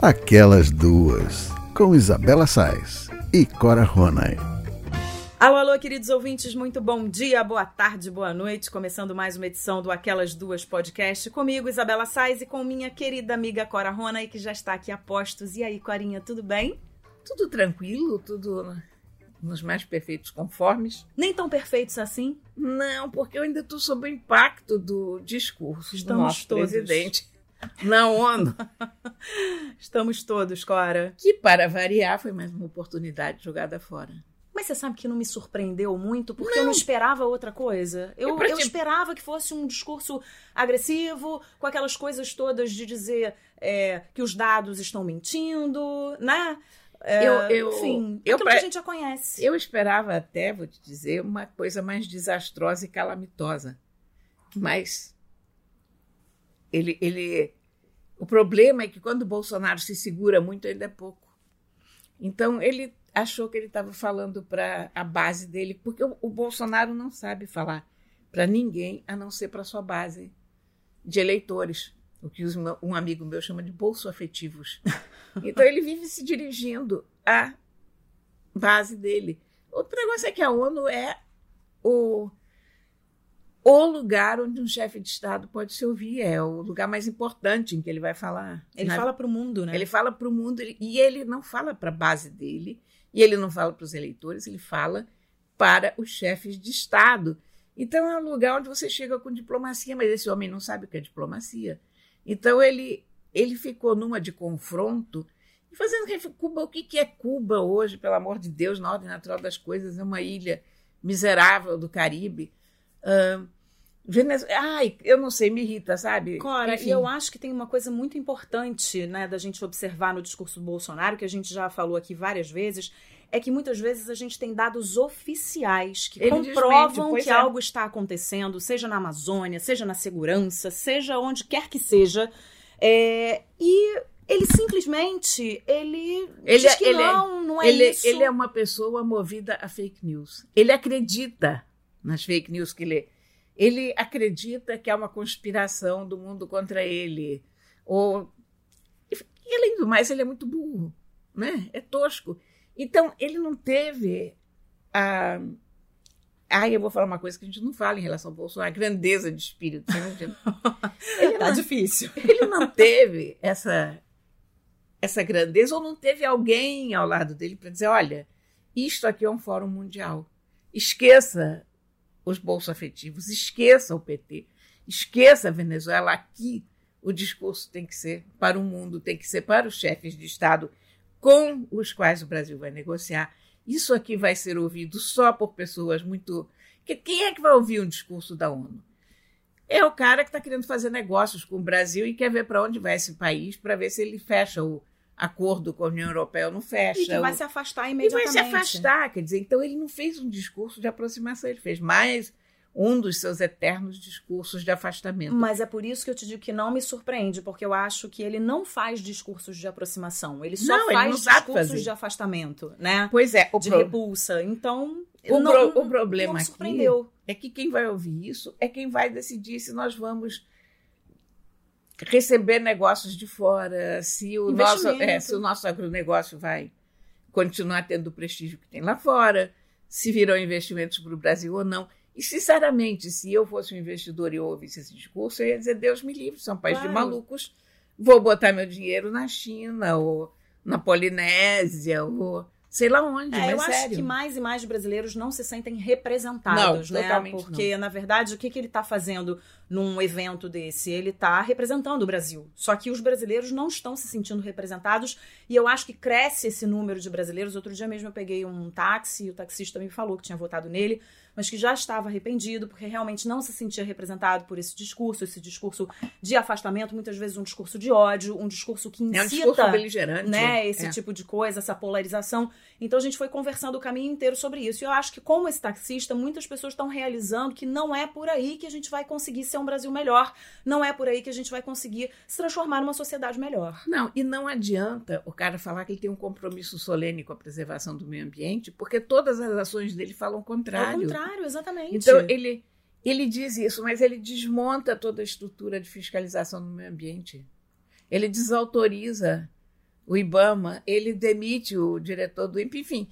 Aquelas Duas, com Isabela Sais e Cora Ronay. Alô, alô, queridos ouvintes, muito bom dia, boa tarde, boa noite. Começando mais uma edição do Aquelas Duas Podcast comigo, Isabela Sais, e com minha querida amiga Cora Ronay, que já está aqui a postos. E aí, Corinha, tudo bem? Tudo tranquilo, tudo nos mais perfeitos conformes. Nem tão perfeitos assim? Não, porque eu ainda estou sob o impacto do discurso Estamos do nosso todos. presidente na ONU. Estamos todos, Cora. Que, para variar, foi mais uma oportunidade jogada fora. Mas você sabe que não me surpreendeu muito, porque eu Não. não esperava outra coisa. Eu, Eu eu esperava que fosse um discurso agressivo, com aquelas coisas todas de dizer é, que os dados estão mentindo, né? É, Eu- eu- enfim, eu aquilo pra- que a gente já conhece. Eu esperava até, vou te dizer, uma coisa mais desastrosa e calamitosa. Mas ele, ele, o problema é que quando o Bolsonaro se segura muito, ainda é pouco. Então ele achou que ele estava falando para a base dele, porque o, o Bolsonaro não sabe falar para ninguém a não ser para sua base de eleitores, o que um amigo meu chama de bolso-afetivos. Então ele vive se dirigindo à base dele. Outro negócio é que a ONU é o, o lugar onde um chefe de Estado pode se ouvir, é o lugar mais importante em que ele vai falar. Ele Na- fala pro mundo, né? ele fala para o mundo e ele não fala para a base dele, e ele não fala para os eleitores, ele fala para os chefes de Estado. Então é um lugar onde você chega com diplomacia, mas esse homem não sabe o que é diplomacia. Então ele, ele ficou numa de confronto e fazendo Cuba, o que, é Cuba hoje, pelo amor de Deus, na ordem natural das coisas, é uma ilha miserável do Caribe. Ahn, Venezuela, ai, eu não sei, me irrita, sabe? Cora, Enfim. e eu acho que tem uma coisa muito importante, né, da gente observar no discurso do Bolsonaro, que a gente já falou aqui várias vezes, é que muitas vezes a gente tem dados oficiais que Ele comprovam desmente, que é. algo está acontecendo, seja na Amazônia, seja na segurança, seja onde quer que seja. É, e ele simplesmente ele, Ele diz é- que ele é- não, não é ele, isso. ele é uma pessoa movida a fake news. Ele acredita nas fake news que lê. Ele acredita que há uma conspiração do mundo contra ele. Ou, e além do mais, ele é muito burro, né? É tosco. Então, ele não teve a. Ah, eu vou falar uma coisa que a gente não fala em relação ao Bolsonaro, a grandeza de espírito. Entende? Ele Tá não- difícil. ele não teve essa essa grandeza ou não teve alguém ao lado dele para dizer, olha, isto aqui é um fórum mundial. Esqueça os bolso-afetivos, esqueça o PT, esqueça a Venezuela. Aqui o discurso tem que ser para o mundo, tem que ser para os chefes de Estado com os quais o Brasil vai negociar. Isso aqui vai ser ouvido só por pessoas muito. que- Quem é que vai ouvir um discurso da ONU? É o cara que está querendo fazer negócios com o Brasil e quer ver para onde vai esse país para ver se ele fecha o acordo com a União Europeia não fecha. E que vai o- se afastar e imediatamente. vai se afastar. Quer dizer, então ele não fez um discurso de aproximação, ele fez mais um dos seus eternos discursos de afastamento. Mas é por isso que eu te digo que não me surpreende, porque eu acho que ele não faz discursos de aproximação. Ele só Não, ele faz sabe discursos de afastamento, né? Pois é, de pro- repulsa. Então, o não, pro- o problema não me aqui surpreendeu. é que quem vai ouvir isso é quem vai decidir se nós vamos receber negócios de fora, se o, nosso, é, se o nosso agronegócio vai continuar tendo o prestígio que tem lá fora, se virão investimentos para o Brasil ou não. E, sinceramente, se eu fosse um investidor e ouvisse esse discurso, eu ia dizer: Deus me livre, são um país de Claro. malucos, vou botar meu dinheiro na China, ou na Polinésia, ou sei lá onde, É, eu acho sério. que mais e mais brasileiros não se sentem representados, Não, né? Porque, na verdade, o que, que ele está fazendo num evento desse? Ele está representando o Brasil. Só que os brasileiros não estão se sentindo representados e eu acho que cresce esse número de brasileiros. Outro dia mesmo eu peguei um táxi e o taxista me falou que tinha votado nele, mas que já estava arrependido porque realmente não se sentia representado por esse discurso, esse discurso de afastamento, muitas vezes um discurso de ódio, um discurso que É um discurso incita beligerante. né, esse é. tipo de coisa, essa polarização. Então a gente foi conversando o caminho inteiro sobre isso. E eu acho que, como esse taxista, muitas pessoas estão realizando que não é por aí que a gente vai conseguir ser um Brasil melhor, não é por aí que a gente vai conseguir se transformar numa sociedade melhor. Não, e não adianta o cara falar que ele tem um compromisso solene com a preservação do meio ambiente, porque todas as ações dele falam o É o contrário. contrário, exatamente. Então, ele, ele diz isso, mas ele desmonta toda a estrutura de fiscalização do meio ambiente. Ele desautoriza o IBAMA, ele demite o diretor do INPE, enfim.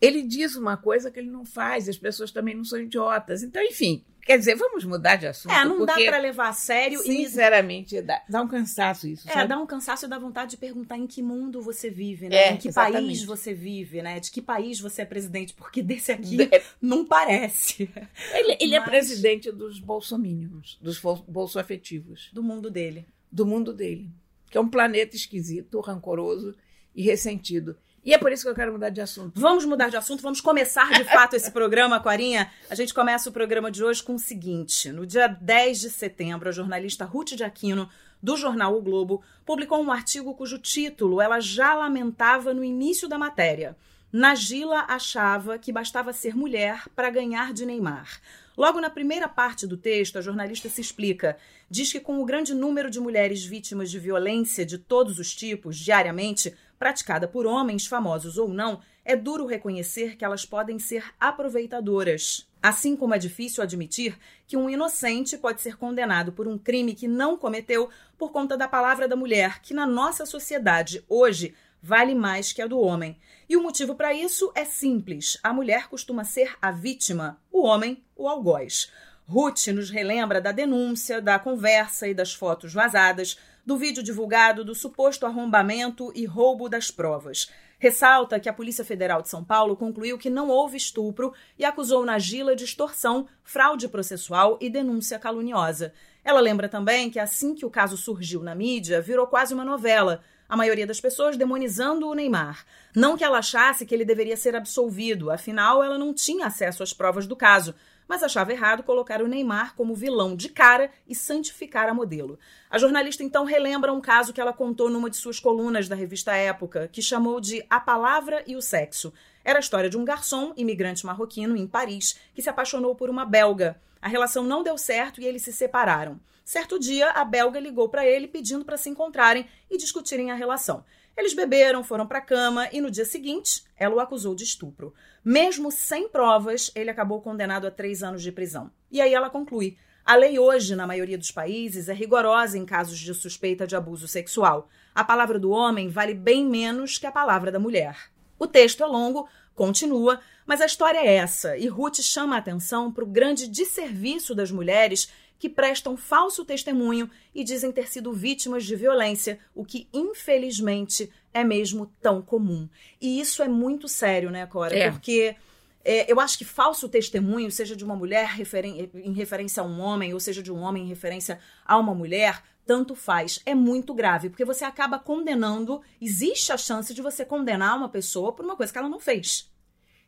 Ele diz uma coisa que ele não faz, as pessoas também não são idiotas. Então, enfim, Quer dizer, vamos mudar de assunto. É, não dá para levar a sério. Sinceramente, e... dá, dá um cansaço isso. É, sabe? dá um cansaço e dá vontade de perguntar em que mundo você vive, né? É, em que exatamente. país você vive, né? De que país você é presidente, porque desse aqui não parece. Ele, ele é Mas... é presidente dos bolsominions, dos bolsoafetivos. Do mundo dele. Do mundo dele. Que é um planeta esquisito, rancoroso e ressentido. E é por isso que eu quero mudar de assunto. Vamos mudar de assunto, vamos começar de fato esse programa, Corinha. A gente começa o programa de hoje com o seguinte: no dia 10 de setembro, a jornalista Ruth de Aquino, do jornal O Globo, publicou um artigo cujo título ela já lamentava no início da matéria. Nagila achava que bastava ser mulher para ganhar de Neymar. Logo na primeira parte do texto, a jornalista se explica. Diz que, com o grande número de mulheres vítimas de violência de todos os tipos diariamente, praticada por homens, famosos ou não, é duro reconhecer que elas podem ser aproveitadoras. Assim como é difícil admitir que um inocente pode ser condenado por um crime que não cometeu por conta da palavra da mulher, que na nossa sociedade hoje vale mais que a do homem. E o motivo para isso é simples: a mulher costuma ser a vítima, o homem o algoz. Ruth nos relembra da denúncia, da conversa e das fotos vazadas, do vídeo divulgado do suposto arrombamento e roubo das provas. Ressalta que a Polícia Federal de São Paulo concluiu que não houve estupro e acusou Nagila de extorsão, fraude processual e denúncia caluniosa. Ela lembra também que assim que o caso surgiu na mídia, virou quase uma novela, a maioria das pessoas demonizando o Neymar. Não que ela achasse que ele deveria ser absolvido, afinal ela não tinha acesso às provas do caso, mas achava errado colocar o Neymar como vilão de cara e santificar a modelo. A jornalista então relembra um caso que ela contou numa de suas colunas da revista Época, que chamou de A Palavra e o Sexo. Era a história de um garçom, imigrante marroquino, em Paris, que se apaixonou por uma belga. A relação não deu certo e eles se separaram. Certo dia, a belga ligou para ele pedindo para se encontrarem e discutirem a relação. Eles beberam, foram para a cama e no dia seguinte, ela o acusou de estupro. Mesmo sem provas, ele acabou condenado a três anos de prisão. E aí ela conclui: a lei hoje, na maioria dos países, é rigorosa em casos de suspeita de abuso sexual. A palavra do homem vale bem menos que a palavra da mulher. O texto é longo, continua, mas a história é essa, e Ruth chama a atenção para o grande desserviço das mulheres que prestam falso testemunho e dizem ter sido vítimas de violência, o que infelizmente é mesmo tão comum. E isso é muito sério, né, Cora? É. Porque é, eu acho que falso testemunho, seja de uma mulher referen em referência a um homem, ou seja de um homem em referência a uma mulher, tanto faz. É muito grave, porque você acaba condenando, existe a chance de você condenar uma pessoa por uma coisa que ela não fez.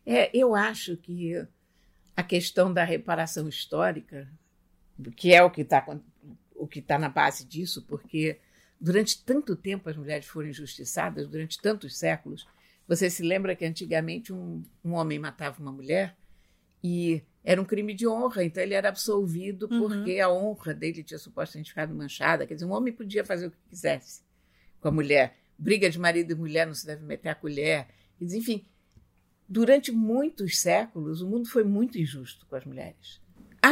É, eu acho que a questão da reparação histórica que é o que está o que está na base disso, porque durante tanto tempo as mulheres foram injustiçadas, durante tantos séculos. Você se lembra que antigamente um, um homem matava uma mulher e era um crime de honra, então ele era absolvido uhum. porque a honra dele tinha supostamente ficado manchada. Quer dizer, um homem podia fazer o que quisesse com a mulher. Briga de marido e mulher não se deve meter a colher. Enfim, durante muitos séculos o mundo foi muito injusto com as mulheres.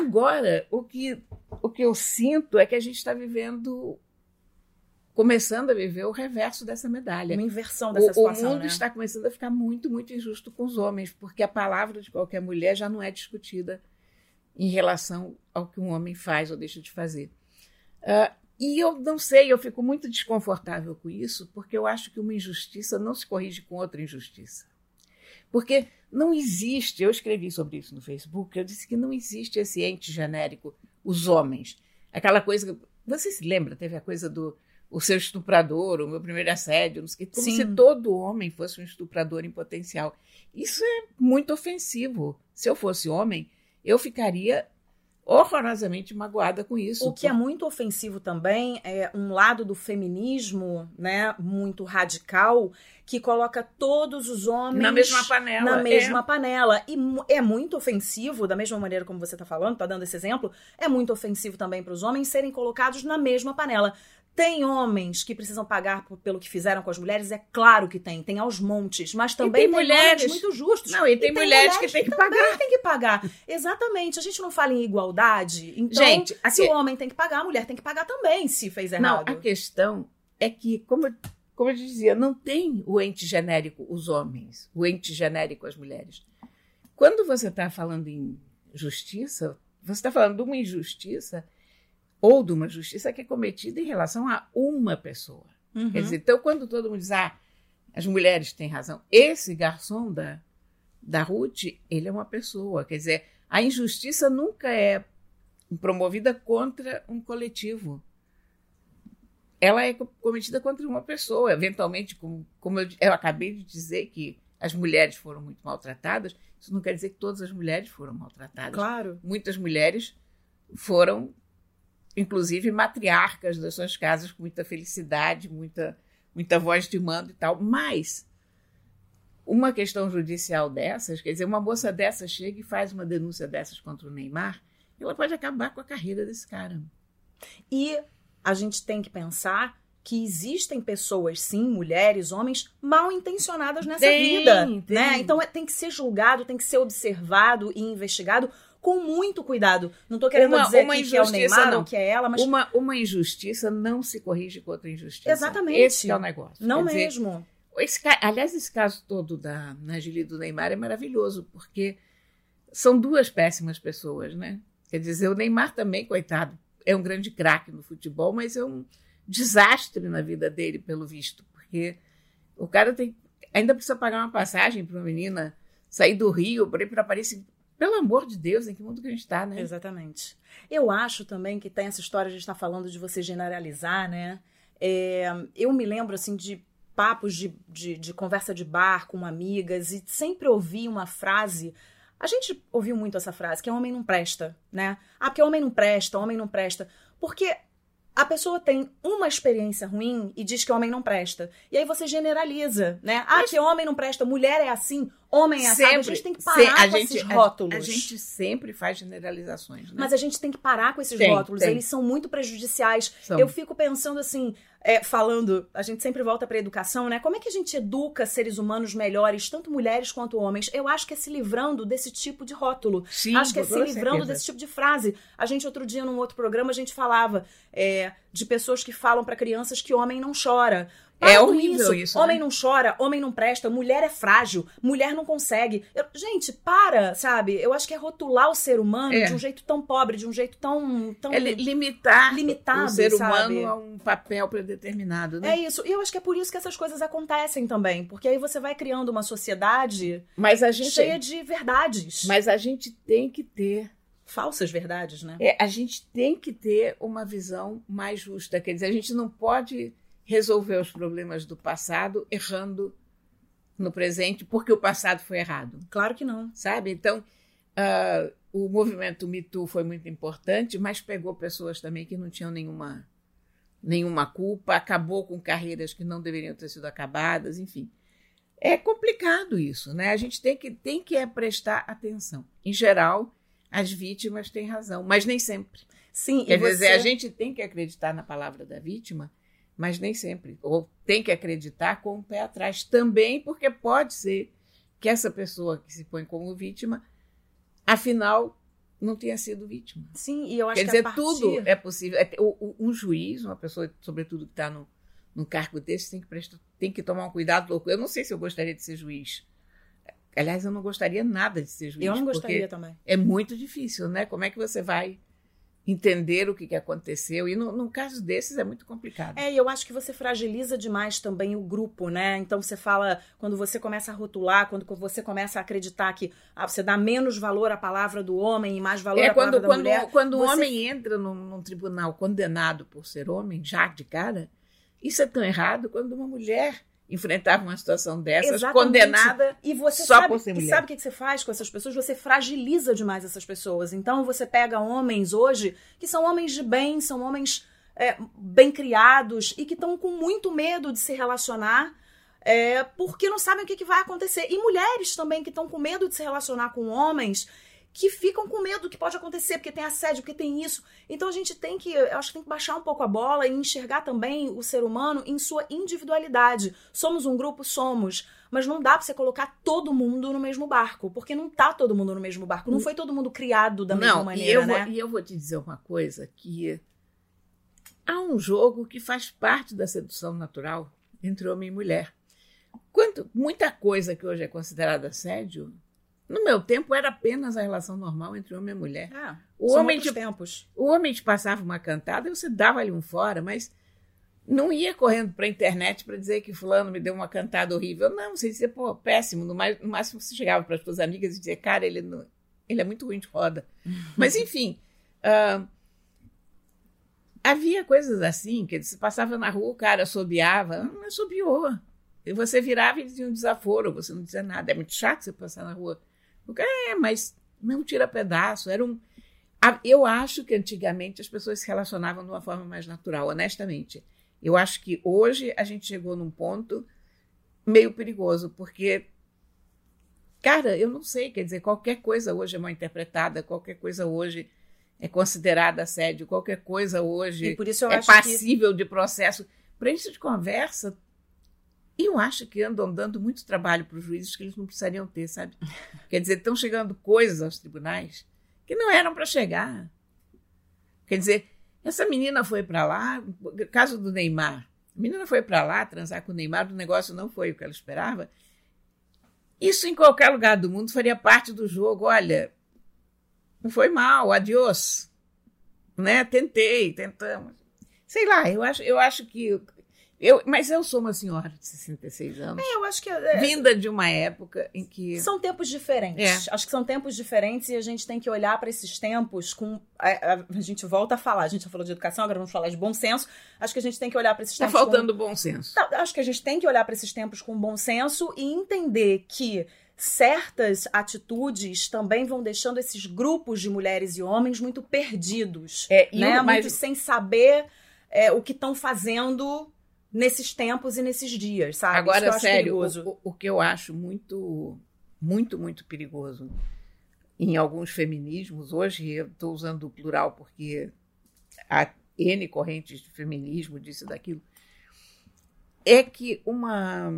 Agora, o que, o que eu sinto é que a gente está vivendo, começando a viver o reverso dessa medalha. Uma inversão dessa o, situação. O mundo né? está começando a ficar muito, muito injusto com os homens, porque a palavra de qualquer mulher já não é discutida em relação ao que um homem faz ou deixa de fazer. Uh, e eu não sei, eu fico muito desconfortável com isso, porque eu acho que uma injustiça não se corrige com outra injustiça. Porque não existe, eu escrevi sobre isso no Facebook, eu disse que não existe esse ente genérico, os homens. Aquela coisa. Você se lembra? Teve a coisa do o seu estuprador, o meu primeiro assédio, não sei, como Sim. se todo homem fosse um estuprador em potencial. Isso é muito ofensivo. Se eu fosse homem, eu ficaria horrorosamente magoada com isso. O que é muito ofensivo também é um lado do feminismo, né, muito radical, que coloca todos os homens na mesma panela. Na mesma é. panela. E é muito ofensivo, da mesma maneira como você está falando, está dando esse exemplo, é muito ofensivo também para os homens serem colocados na mesma panela. Tem homens que precisam pagar por, pelo que fizeram com as mulheres? É claro que tem, tem aos montes, mas também tem, tem mulheres muito justos. Não, e tem, e tem mulheres, mulheres, que têm que pagar. tem que pagar. Exatamente. A gente não fala em igualdade. Então, gente, se o homem tem que pagar, a mulher tem que pagar também, se fez errado. Não, a questão é que, como, como eu dizia, não tem o ente genérico os homens, o ente genérico as mulheres. Quando você está falando em justiça, você está falando de uma injustiça ou de uma justiça que é cometida em relação a uma pessoa. Uhum. Quer dizer, então, quando todo mundo diz, ah, as mulheres têm razão, esse garçom da, da Ruth, ele é uma pessoa. Quer dizer, a injustiça nunca é promovida contra um coletivo. Ela é cometida contra uma pessoa. Eventualmente, como, como eu, eu acabei de dizer que as mulheres foram muito maltratadas, isso não quer dizer que todas as mulheres foram maltratadas. Claro. Muitas mulheres foram, inclusive, matriarcas das suas casas com muita felicidade, muita, muita voz de mando e tal. Mas uma questão judicial dessas, quer dizer, uma moça dessa chega e faz uma denúncia dessas contra o Neymar, ela pode acabar com a carreira desse cara. E a gente tem que pensar que existem pessoas, sim, mulheres, homens, mal intencionadas nessa Tem, vida, tem. né? Então é- tem que ser julgado, tem que ser observado e investigado com muito cuidado. Não tô querendo Uma- dizer uma aqui que é o Neymar não. ou que é ela, mas Uma, uma injustiça não se corrige com outra injustiça. Exatamente. Esse que é o negócio. não Quer dizer, mesmo. Esse ca- aliás, esse caso todo da Nagili do Neymar é maravilhoso, porque são duas péssimas pessoas, né? Quer dizer, o Neymar também, coitado, é um grande craque no futebol, mas é um desastre na vida dele, pelo visto, porque o cara tem ainda precisa pagar uma passagem para uma menina sair do Rio para ir para Paris. Pelo amor de Deus, em que mundo que a gente está, né? Exatamente. Eu acho também que tem essa história, a gente está falando de você generalizar, né? É, eu me lembro, assim, de papos de, de, de conversa de bar com amigas e sempre ouvi uma frase. A gente ouviu muito essa frase, que é homem não presta, né? Ah, porque homem não presta, homem não presta. Porque a pessoa tem uma experiência ruim e diz que homem não presta. E aí você generaliza, né? Ah, que homem não presta, mulher é assim, homem é assim. A gente tem que parar se- a com gente, esses a- rótulos. A, gente sempre faz generalizações, né? Mas a gente tem que parar com esses Tem, rótulos, tem. eles são muito prejudiciais. São. Eu fico pensando assim, é, falando, a gente sempre volta para educação, né? Como é que a gente educa seres humanos melhores, tanto mulheres quanto homens? Eu acho que é se livrando desse tipo de rótulo. Sim, acho que é se livrando certeza. desse tipo de frase. A gente, outro dia, num outro programa, a gente falava é, de pessoas que falam para crianças que homem não chora. É horrível isso, Homem né? não chora, homem não presta, mulher é frágil, mulher não consegue. Eu- gente, para, sabe? Eu acho que é rotular o ser humano É. de um jeito tão pobre, de um jeito tão. tão... É li- limitar limitado, o ser sabe? humano a um papel predeterminado, né? É isso. E eu acho que é por isso que essas coisas acontecem também. Porque aí você vai criando uma sociedade Mas a gente, cheia de verdades. mas a gente tem que ter, Falsas verdades, né? é, a gente tem que ter uma visão mais justa. Quer dizer, a gente não pode resolver os problemas do passado errando no presente porque o passado foi errado, Claro que não. sabe? Então, ah, o movimento Me Too foi muito importante, mas pegou pessoas também que não tinham nenhuma nenhuma culpa, acabou com carreiras que não deveriam ter sido acabadas, enfim. É complicado isso, né? A gente tem que, tem que é prestar atenção. Em geral, as vítimas têm razão, mas nem sempre. Sim, Quer e você... dizer, a gente tem que acreditar na palavra da vítima, mas nem sempre. Ou tem que acreditar com o pé atrás também, porque pode ser que essa pessoa que se põe como vítima, afinal, não tenha sido vítima. Sim, e eu acho Quer que dizer, partir... tudo é possível. É, Um juiz, uma pessoa, sobretudo, que está no, num cargo desse, tem que, prestar, tem que tomar um cuidado louco. Eu não sei se eu gostaria de ser juiz. Aliás, eu não gostaria nada de ser juiz. Eu não gostaria também. É muito difícil, né? Como é que você vai entender o que, que aconteceu? E no, num caso desses é muito complicado. É, e eu acho que você fragiliza demais também o grupo, né? Então você fala, quando você começa a rotular, quando você começa a acreditar que ah, você dá menos valor à palavra do homem e mais valor É à palavra quando, da quando, mulher. quando o você- homem entra num, num tribunal condenado por ser homem, já de cara, isso é tão errado quando uma mulher enfrentava uma situação dessas, Exatamente. condenada E você Só sabe, por ser e mulher. sabe o que que você faz com essas pessoas? Você fragiliza demais essas pessoas. Então você pega homens hoje que são homens de bem, são homens é, bem criados e que estão com muito medo de se relacionar. é, porque não sabem o que, que vai acontecer. E mulheres também que estão com medo de se relacionar com homens que ficam com medo do que pode acontecer, porque tem assédio, porque tem isso. Então a gente tem que, eu acho que tem que baixar um pouco a bola e enxergar também o ser humano em sua individualidade. Somos um grupo, somos, mas não dá pra você colocar todo mundo no mesmo barco, porque não tá todo mundo no mesmo barco. Não foi todo mundo criado da mesma Não, maneira, e eu, né? vou, e eu vou te dizer uma coisa que há um jogo que faz parte da sedução natural entre homem e mulher. Quanto, muita coisa que hoje é considerada assédio, no meu tempo era apenas a relação normal entre homem e mulher. Ah, o, homem te, tempos. o homem te passava uma cantada e você dava ali um fora, mas não ia correndo para a internet para dizer que fulano me deu uma cantada horrível. Não, você dizia, pô, péssimo. No, mais, no máximo você chegava para as suas amigas e dizia, cara, ele, não, ele é muito ruim de roda. Mas, enfim, ah, havia coisas assim, que você passava na rua, o cara assobiava, não assobiou. E você virava e dizia um desaforo, você não dizia nada. É muito chato você passar na rua. É, mas não tira pedaço. Era um. Eu acho que antigamente as pessoas se relacionavam de uma forma mais natural, honestamente. Eu acho que hoje a gente chegou num ponto meio perigoso, porque, cara, eu não sei, quer dizer, qualquer coisa hoje é mal interpretada, qualquer coisa hoje é considerada assédio, qualquer coisa hoje por isso eu é acho que passível de processo. Para isso de conversa, eu acho que andam dando muito trabalho para os juízes que eles não precisariam ter, sabe? Quer dizer, estão chegando coisas aos tribunais que não eram para chegar. Quer dizer, essa menina foi para lá, caso do Neymar, a menina foi para lá transar com o Neymar, o negócio não foi o que ela esperava. Isso em qualquer lugar do mundo faria parte do jogo. Olha, não foi mal, adiós. Né? Tentei, tentamos. Sei lá, eu acho, eu acho que. Eu, mas eu sou uma senhora de 66 anos, eu acho que é, vinda de uma época em que. são tempos diferentes. Acho que são tempos diferentes e a gente tem que olhar para esses tempos com. A, a- a gente volta a falar. A gente já falou de educação, agora vamos falar de bom senso. Acho que a gente tem que olhar para esses Está tempos. com- faltando bom senso. Não, acho que a gente tem que olhar para esses tempos com bom senso e entender que certas atitudes também vão deixando esses grupos de mulheres e homens muito perdidos, É, e né? o mais- Muito sem saber é, o que estão fazendo nesses tempos e nesses dias, sabe? Agora, sério, o- o que eu acho muito, muito, muito perigoso em alguns feminismos, hoje eu estou usando o plural porque há N correntes de feminismo, disso e daquilo, é que uma,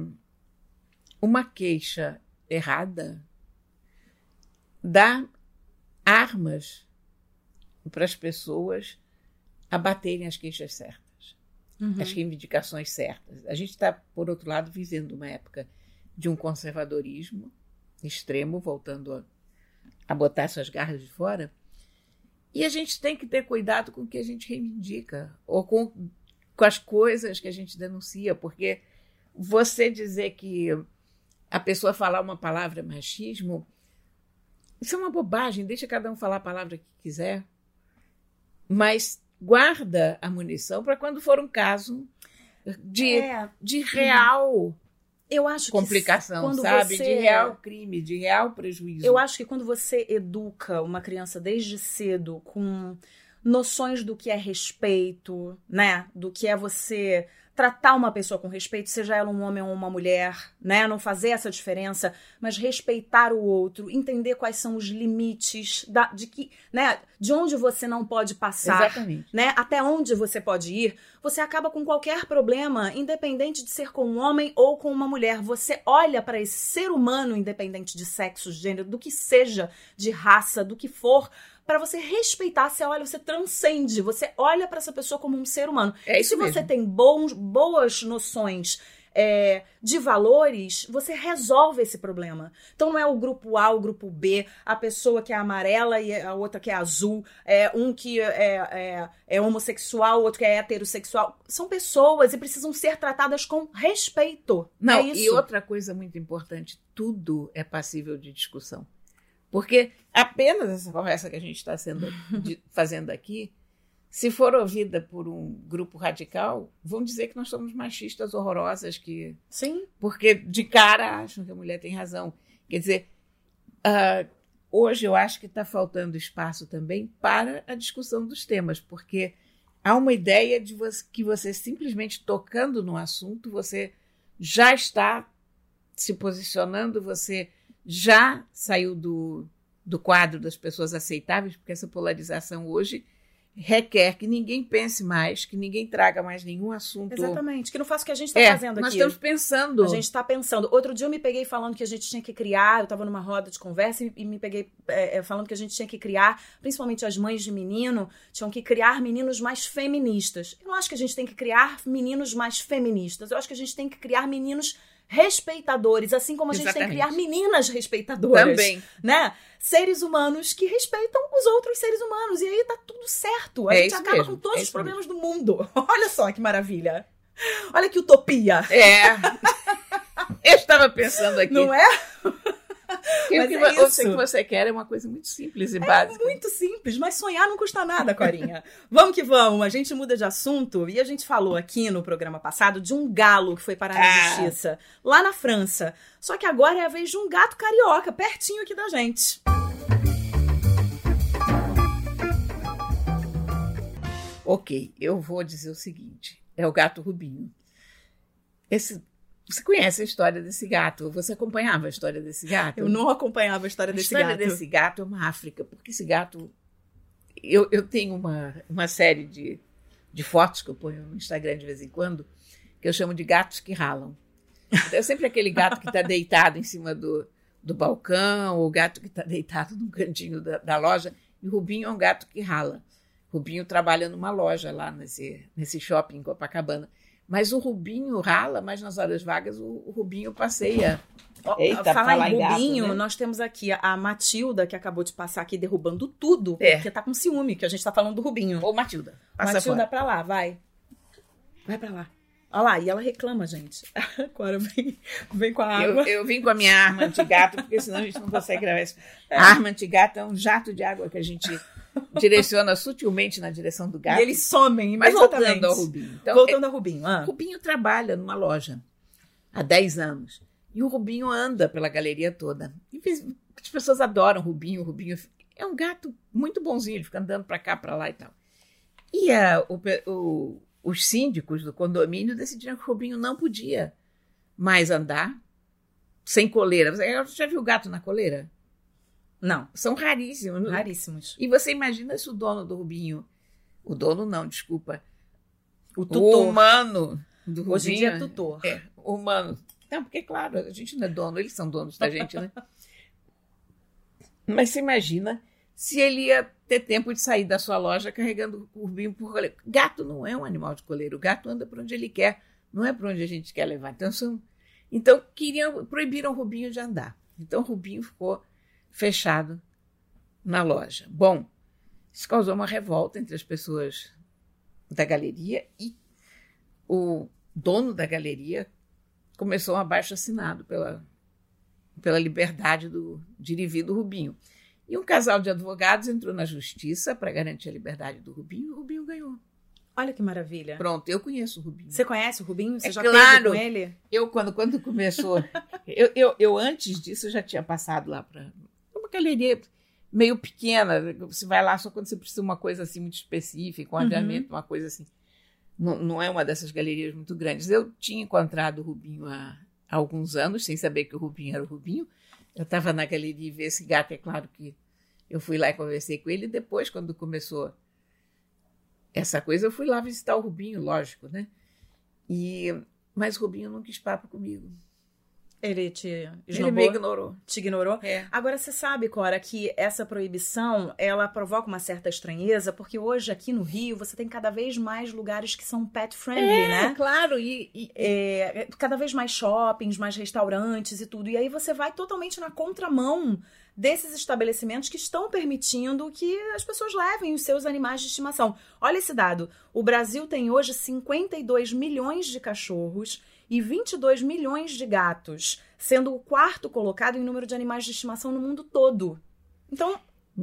uma queixa errada dá armas para as pessoas abaterem as queixas certas Uhum. as reivindicações certas. A gente está, por outro lado, vivendo uma época de um conservadorismo extremo, voltando a, a botar suas garras de fora. E a gente tem que ter cuidado com o que a gente reivindica, ou com, com as coisas que a gente denuncia, porque você dizer que a pessoa falar uma palavra machismo, isso é uma bobagem, deixa cada um falar a palavra que quiser, mas guarda a munição para quando for um caso de, É, de real eu acho complicação, sabe? você- De real crime, de real prejuízo. Eu acho que quando você educa uma criança desde cedo com noções do que é respeito, né? Do que é você tratar uma pessoa com respeito, seja ela um homem ou uma mulher, né? Não fazer essa diferença, mas respeitar o outro, entender quais são os limites da, de que, né? De onde você não pode passar Exatamente. né? Até onde você pode ir, você acaba com qualquer problema, independente de ser com um homem ou com uma mulher. Você olha para esse ser humano, independente de sexo, gênero, do que seja, de raça, do que for, para você respeitar. Você olha, você transcende, você olha para essa pessoa como um ser humano. É e isso se você mesmo. tem bons, boas noções é, de valores, você resolve esse problema. Então não é o grupo A, o grupo B, a pessoa que é amarela e a outra que é azul, é um que é, é, é homossexual, o outro que é heterossexual. São pessoas e precisam ser tratadas com respeito. Não, é e outra coisa muito importante, tudo é passível de discussão. Porque apenas essa conversa que a gente está fazendo aqui, se for ouvida por um grupo radical, vão dizer que nós somos machistas horrorosas, que Sim. porque de cara acham que a mulher tem razão. Quer dizer, ah, hoje eu acho que está faltando espaço também para a discussão dos temas, porque há uma ideia de você- que você simplesmente tocando no assunto, você já está se posicionando, você já saiu do, do quadro das pessoas aceitáveis, porque essa polarização hoje requer que ninguém pense mais, que ninguém traga mais nenhum assunto. Exatamente, que não faça o que a gente está é, fazendo nós aqui. estamos pensando. A gente está pensando. Outro dia eu me peguei falando que a gente tinha que criar, eu estava numa roda de conversa e, e me peguei é, é, falando que a gente tinha que criar, principalmente as mães de menino, tinham que criar meninos mais feministas. Eu não acho que a gente tem que criar meninos mais feministas, eu acho que a gente tem que criar meninos respeitadores, assim como a gente Exatamente. tem que criar meninas respeitadoras. Também. Né? Seres humanos que respeitam os outros seres humanos. E aí tá tudo certo. A É gente acaba mesmo, com todos é os problemas do mundo. Olha só que maravilha. Olha que utopia. É. Eu estava pensando aqui. Não é? Mas o que, é isso. que você quer é uma coisa muito simples e básica. Muito simples, mas sonhar não custa nada, Corinha. vamos que vamos. A gente muda de assunto e a gente falou aqui no programa passado de um galo que foi parar na Ah. justiça, lá na França. Só que agora é a vez de um gato carioca, pertinho aqui da gente. Ok, eu vou dizer o seguinte: é o gato Rubinho. Esse, você conhece a história desse gato? Você acompanhava a história desse gato? Eu não acompanhava a história A desse história gato. desse gato é uma África, porque esse gato. Eu, eu tenho uma, uma série de, de fotos que eu ponho no Instagram de vez em quando, que eu chamo de gatos que ralam. Então, é sempre aquele gato que está deitado em cima do, do balcão, ou o gato que está deitado num cantinho da, da loja. E o Rubinho é um gato que rala. Rubinho trabalha numa loja lá nesse, nesse shopping em Copacabana. Mas o Rubinho rala, mas nas horas vagas o, o Rubinho passeia. Eita, falar, falar em em gato, Rubinho, né? nós temos aqui a Matilda, que acabou de passar aqui derrubando tudo, É. porque tá com ciúme, que a gente tá falando do Rubinho. Ô, Matilda, passa Matilda, fora. pra lá, vai. Vai pra lá. Olha lá, e ela reclama, gente. Agora vem, vem com a Eu, água. eu vim com a minha arma antigato, porque senão a gente não consegue gravar isso. A arma antigato é um jato de água que a gente direciona sutilmente na direção do gato. E eles somem Mas voltando ao Rubinho. Então, Voltando ao Rubinho. O Ah. Rubinho trabalha numa loja há 10 anos. E o Rubinho anda pela galeria toda. E as pessoas adoram o Rubinho. O Rubinho é um gato muito bonzinho, ele fica andando para cá, para lá e tal. E a- o o- os síndicos do condomínio decidiram que o Rubinho não podia mais andar sem coleira. Você já viu gato na coleira? Não, São raríssimos. raríssimos. E você imagina se o dono do Rubinho, o dono não, desculpa, O o tutor. humano do Rubinho, Hoje em dia é tutor. é, humano. Não, porque, claro, a gente não é dono, eles são donos da gente, né? Mas você imagina se ele ia ter tempo de sair da sua loja carregando o Rubinho por coleiro. Gato não é um animal de coleiro, o gato anda por onde ele quer, não é por onde a gente quer levar. Então, são... então queriam, proibiram o Rubinho de andar. Então, o Rubinho ficou fechado na loja. Bom, isso causou uma revolta entre as pessoas da galeria e o dono da galeria começou um abaixo assinado pela, pela liberdade do, de e do Rubinho. E um casal de advogados entrou na justiça para garantir a liberdade do Rubinho e o Rubinho ganhou. Olha que maravilha. Pronto, eu conheço o Rubinho. Você conhece o Rubinho? Você É já claro. com ele? Eu, quando, quando começou. eu, eu, eu, antes disso, eu já tinha passado lá para galeria meio pequena. Você vai lá só quando você precisa de uma coisa assim muito específica, um Uhum. aviamento, uma coisa assim. Não, não é uma dessas galerias muito grandes. Eu tinha encontrado o Rubinho há, há alguns anos, sem saber que o Rubinho era o Rubinho. Eu estava na galeria e vi esse gato, é claro que eu fui lá e conversei com ele. E depois, quando começou essa coisa, eu fui lá visitar o Rubinho, lógico, né? E, mas o Rubinho não quis papo comigo. Ele te Ele me ignorou. Te ignorou? É. Agora, você sabe, Cora, que essa proibição, ela provoca uma certa estranheza, porque hoje aqui no Rio, você tem cada vez mais lugares que são pet friendly, né? claro. E, e- É, cada vez mais shoppings, mais restaurantes e tudo. E aí você vai totalmente na contramão desses estabelecimentos que estão permitindo que as pessoas levem os seus animais de estimação. Olha esse dado. O Brasil tem hoje 52 milhões de cachorros e 22 milhões de gatos, sendo o quarto colocado em número de animais de estimação no mundo todo. Então,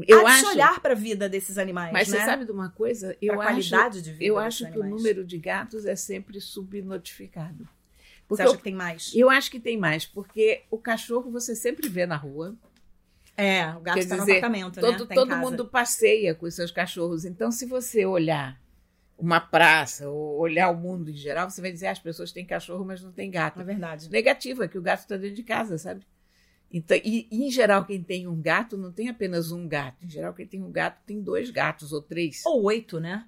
eu há de se acho. olhar para a vida desses animais, Mas né? você sabe de uma coisa? Pra Eu acho, qualidade de vida eu acho que o animais. número de gatos é sempre subnotificado. Você Porque acha eu, que tem mais? eu acho que tem mais, porque o cachorro você sempre vê na rua. É, o gato está no apartamento, né? Todo, Tá em todo mundo passeia com os seus cachorros. Então, se você olhar uma praça ou olhar o mundo em geral, você vai dizer ah, as pessoas têm cachorro, mas não têm gato. É verdade. Negativa, que o gato está dentro de casa, sabe? Então, e, e, em geral, quem tem um gato não tem apenas um gato. Em geral, quem tem um gato tem dois gatos ou três. Ou oito, né?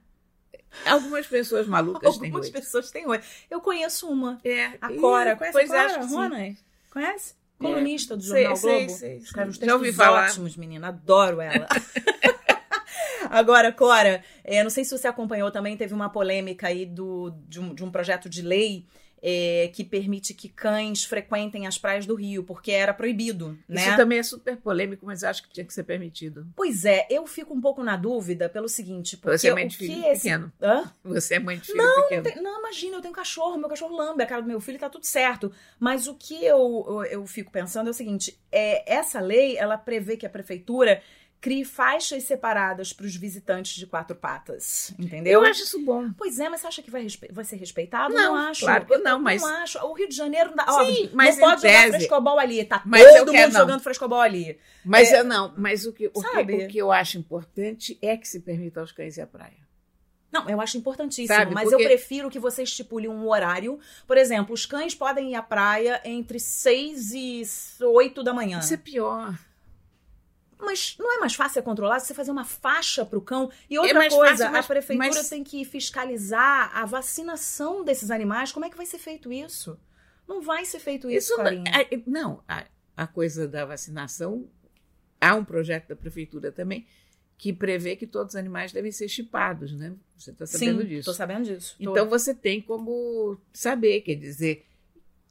Algumas pessoas malucas Algumas têm oito. Algumas pessoas têm oito. Eu conheço uma. É. A Cora. Conhece pois a Cora. Rona? Conhece? Colunista do Sei, Jornal sei, Globo. sei, sei. Escreve uns Já ouvi falar. ótimos, menina. Adoro ela. Agora, Cora, é, não sei se você acompanhou também, teve uma polêmica aí do, de, um, de um projeto de lei é, que permite que cães frequentem as praias do Rio, porque era proibido, né? Isso também é super polêmico, mas eu acho que tinha que ser permitido. Pois é, eu fico um pouco na dúvida pelo seguinte, porque Você é mãe de filho esse... pequeno. Hã? Você é mãe de filho Não, pequeno. Não, tem- não, imagina, eu tenho cachorro, meu cachorro lambe a cara do meu filho e tá tudo certo. Mas o que eu, eu, eu fico pensando é o seguinte: é, essa lei ela prevê que a prefeitura crie faixas separadas para os visitantes de quatro patas. Entendeu? Eu acho isso bom. Pois é, mas você acha que vai, respe- vai ser respeitado? Não, acho. claro que não, mas- Não acho. O Rio de Janeiro não dá. ó, Sim, mas não pode jogar tese- frescobol ali. Tá Mas todo quero- mundo não. jogando frescobol ali. Mas eu não, mas o que, o, que, o que eu acho importante é que se permita aos cães ir à praia. Não, eu acho importantíssimo, Sabe, mas porque- eu prefiro que você estipule um horário. Por exemplo, os cães podem ir à praia entre 6 e 8 da manhã. Isso é pior. Mas não é mais fácil controlar se você fazer uma faixa pro cão? E outra mais coisa, fácil, mas- a prefeitura mas- tem que fiscalizar a vacinação desses animais. Como é que vai ser feito isso? Não vai ser feito isso, Isso não, a- não, a, a coisa da vacinação, há um projeto da prefeitura também que prevê que todos os animais devem ser chipados, né? Você está sabendo Sim, disso. tô sabendo disso. Tô. Então você tem como saber, quer dizer,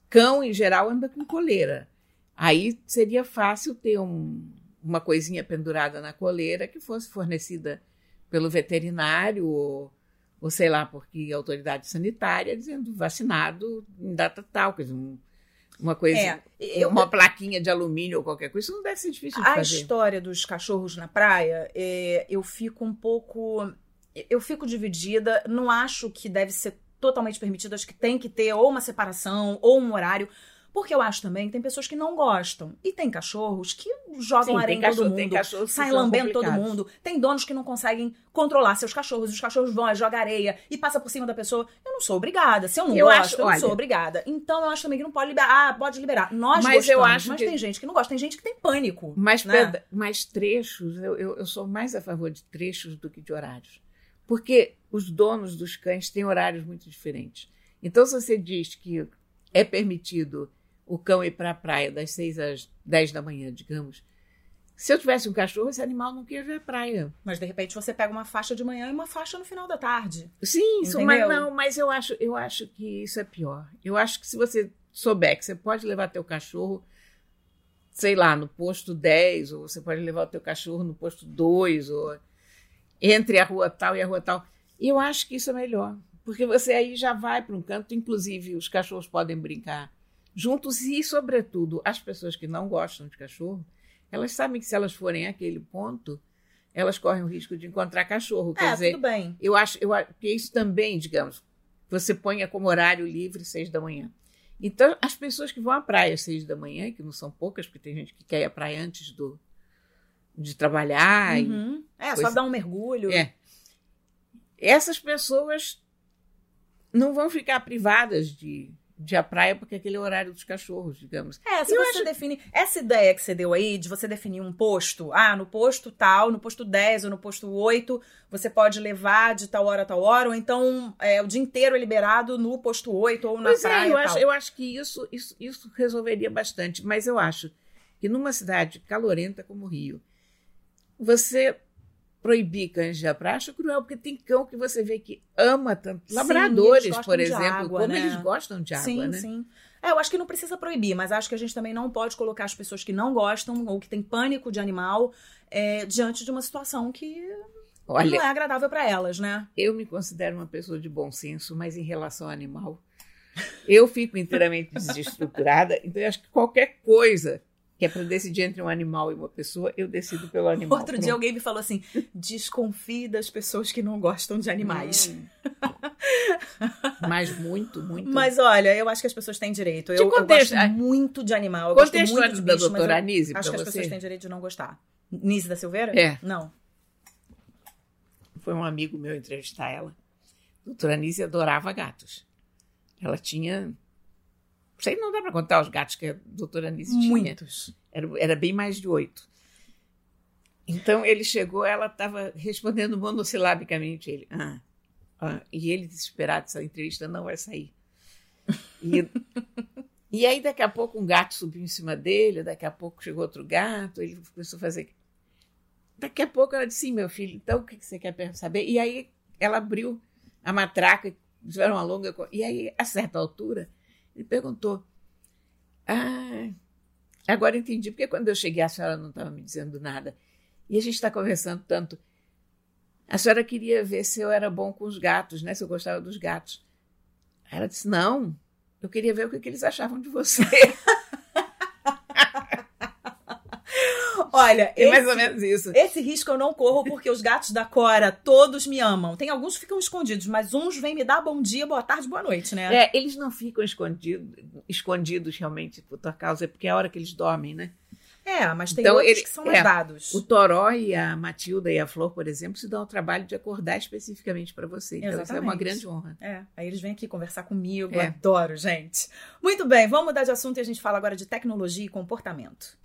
cão em geral anda com coleira. Aí seria fácil ter um- uma coisinha pendurada na coleira que fosse fornecida pelo veterinário ou, ou sei lá, porque a autoridade sanitária dizendo vacinado em data tal, quer dizer, um- uma coisa, É, eu- uma plaquinha de alumínio ou qualquer coisa, isso não deve ser difícil de A fazer. história dos cachorros na praia, é, eu fico um pouco. Eu fico dividida. Não acho que deve ser totalmente permitido. Acho que tem que ter ou uma separação ou um horário. Porque eu acho também que tem pessoas que não gostam. E tem cachorros que jogam Sim, areia em todo cachorro- tem mundo, saem lambendo todo mundo. Tem donos que não conseguem controlar seus cachorros. Os cachorros vão, jogam areia e passa por cima da pessoa. Eu não sou obrigada. Se eu não Eu gosto, acho- eu não sou olha- obrigada. Então eu acho também que não pode liberar. Ah, pode liberar. Nós Mas eu gostamos, acho mas que- tem gente que não gosta. Tem gente que tem pânico. Mas, né? peda- mas trechos, eu, eu, eu sou mais a favor de trechos do que de horários. Porque os donos dos cães têm horários muito diferentes. Então, se você diz que é permitido o cão ir para a praia das 6 às 10 da manhã, digamos, se eu tivesse um cachorro, esse animal não queria ver a praia. Mas de repente você pega uma faixa de manhã e uma faixa no final da tarde. Sim, isso, mas não, mas eu acho, eu acho que isso é pior. Eu acho que se você souber que você pode levar teu cachorro, sei lá, no posto 10, ou você pode levar o teu cachorro no posto 2, ou entre a rua tal e a rua tal. Eu acho que isso é melhor. Porque você aí já vai para um canto, inclusive os cachorros podem brincar juntos e, sobretudo, as pessoas que não gostam de cachorro, elas sabem que se elas forem àquele ponto, elas correm o risco de encontrar cachorro. Quer é, dizer, tudo bem. eu acho, eu acho que isso também, digamos, você ponha como horário livre seis da manhã. Então, as pessoas que vão à praia às seis da manhã, que não são poucas, porque tem gente que quer ir à praia antes do, de trabalhar, Uhum. É, coisa- só dar um mergulho. é. essas pessoas não vão ficar privadas de, de à praia porque aquele é o horário dos cachorros, digamos. É, se Eu você definir. Essa ideia que você deu aí de você definir um posto, ah, no posto tal, no posto 10 ou no posto 8, você pode levar de tal hora a tal hora, ou então é, o dia inteiro é liberado no posto 8 ou na Pois praia. é, eu acho, eu acho que isso, isso, isso resolveria bastante. Mas eu acho que numa cidade calorenta como o Rio, você proibir cães de praia acho cruel, porque tem cão que você vê que ama tanto. Sim, Labradores, por exemplo, água, como né? eles gostam de água, sim, né? sim. É, eu acho que não precisa proibir, mas acho que a gente também não pode colocar as pessoas que não gostam ou que têm pânico de animal é, diante de uma situação que Olha, não é agradável para elas, né? eu me considero uma pessoa de bom senso, mas em relação ao animal, eu fico inteiramente desestruturada. Então, eu acho que qualquer coisa que é para decidir entre um animal e uma pessoa, eu decido pelo animal. Outro dia alguém me falou assim: desconfie das pessoas que não gostam de animais. Hum. Mas muito, muito. Mas olha, eu acho que as pessoas têm direito. Eu, Te eu contexto- gosto muito de animal. Eu gosto muito de da bicho, mas doutora Anise acho que as pessoas você. têm direito de não gostar. Nise da Silveira? É. Não. Foi um amigo meu entrevistar ela. A doutora Anise adorava gatos. Ela tinha Isso aí não dá para contar os gatos que a doutora Anice tinha. Muitos. Era, era bem mais de oito. Então ele chegou, ela estava respondendo monossilabicamente. Ele, ah, ah, e ele desesperado, essa entrevista não vai sair. E, e aí, daqui a pouco, um gato subiu em cima dele, daqui a pouco chegou outro gato, ele começou a fazer. Daqui a pouco ela disse: Sim, meu filho, então o que você quer saber? E aí ela abriu a matraca, tiveram uma longa. E aí, a certa altura, ele perguntou: Ah, agora entendi, porque quando eu cheguei a senhora não estava me dizendo nada. E a gente está conversando tanto. A senhora queria ver se eu era bom com os gatos, né? Se eu gostava dos gatos. Ela disse: Não, eu queria ver o que, que eles achavam de você. Olha, é mais ou menos isso. Esse risco eu não corro porque os gatos da Cora todos me amam. Tem alguns que ficam escondidos, mas uns vêm me dar bom dia, boa tarde, boa noite, né? É, eles não ficam escondidos, escondidos realmente por tua causa, é porque é a hora que eles dormem, né? É, mas tem então, outros ele, que são mais é, dados. O Toró e a Matilda e a Flor, por exemplo, se dão o trabalho de acordar especificamente para você. Então, Exatamente. isso é uma grande honra. É, aí eles vêm aqui conversar comigo. É. Adoro, gente. Muito bem, vamos mudar de assunto e a gente fala agora de tecnologia e comportamento.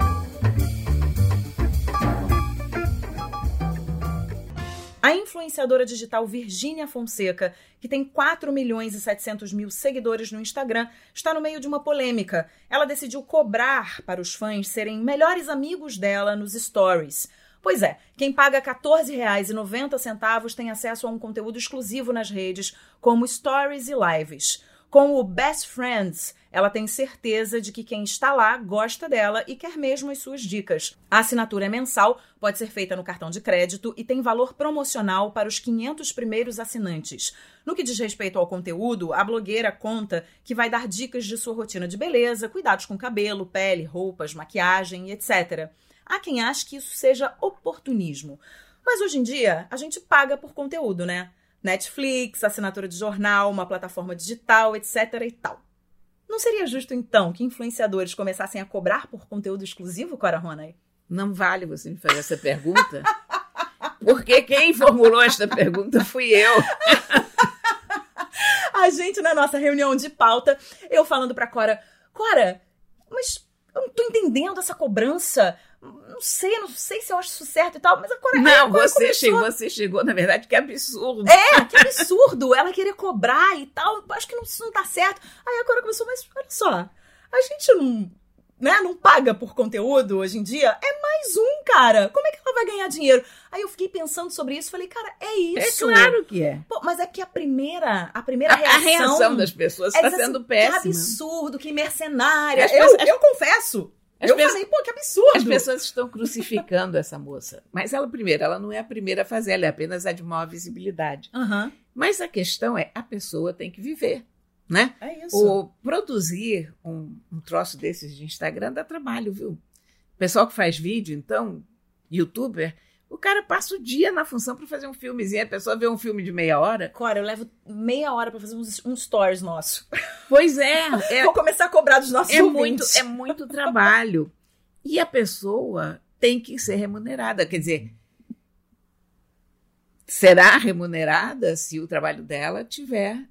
A influenciadora digital Virgínia Fonseca, que tem 4 milhões e 700 mil seguidores no Instagram, está no meio de uma polêmica. Ela decidiu cobrar para os fãs serem melhores amigos dela nos stories. Pois é, quem paga R$ 14,90 tem acesso a um conteúdo exclusivo nas redes, como stories e lives. Com o Best Friends, ela tem certeza de que quem está lá gosta dela e quer mesmo as suas dicas. A assinatura é mensal, pode ser feita no cartão de crédito e tem valor promocional para os 500 primeiros assinantes. No que diz respeito ao conteúdo, a blogueira conta que vai dar dicas de sua rotina de beleza, cuidados com cabelo, pele, roupas, maquiagem etc. Há quem ache que isso seja oportunismo. Mas hoje em dia, a gente paga por conteúdo, né? Netflix, assinatura de jornal, uma plataforma digital, etc e tal. Não seria justo, então, que influenciadores começassem a cobrar por conteúdo exclusivo, Cora Ronay? Não vale você me fazer essa pergunta, porque quem formulou esta pergunta fui eu. a gente, na nossa reunião de pauta, eu falando pra Cora, Cora, mas eu não tô entendendo essa cobrança não sei, não sei se eu acho isso certo e tal, mas agora. Não, você, começou... chegou, você chegou, na verdade, que absurdo. É, que absurdo. ela querer cobrar e tal. Acho que não, isso não tá certo. Aí agora começou, mas olha só, a gente não. Né, não paga por conteúdo hoje em dia, é mais um, cara. Como é que ela vai ganhar dinheiro? Aí eu fiquei pensando sobre isso, falei, cara, é isso. É claro que é. Pô, mas é que a primeira, a primeira a, reação, a reação das pessoas está é sendo assim, péssima. Que absurdo, que mercenária. Eu, eu confesso, as eu pessoas, falei, pô, que absurdo. As pessoas estão crucificando essa moça. Mas ela, primeiro, ela não é a primeira a fazer, ela é apenas a de maior visibilidade. Uhum. Mas a questão é, a pessoa tem que viver, né? É isso. O produzir um, um troço desses de Instagram dá trabalho, viu? O pessoal que faz vídeo, então, youtuber, o cara passa o dia na função para fazer um filmezinho. A pessoa vê um filme de meia hora. Cora, eu levo meia hora para fazer uns, stories nosso. Pois é, é. Vou começar a cobrar dos nossos é ouvintes. Muito, é muito trabalho. e a pessoa tem que ser remunerada. Quer dizer, será remunerada se o trabalho dela tiver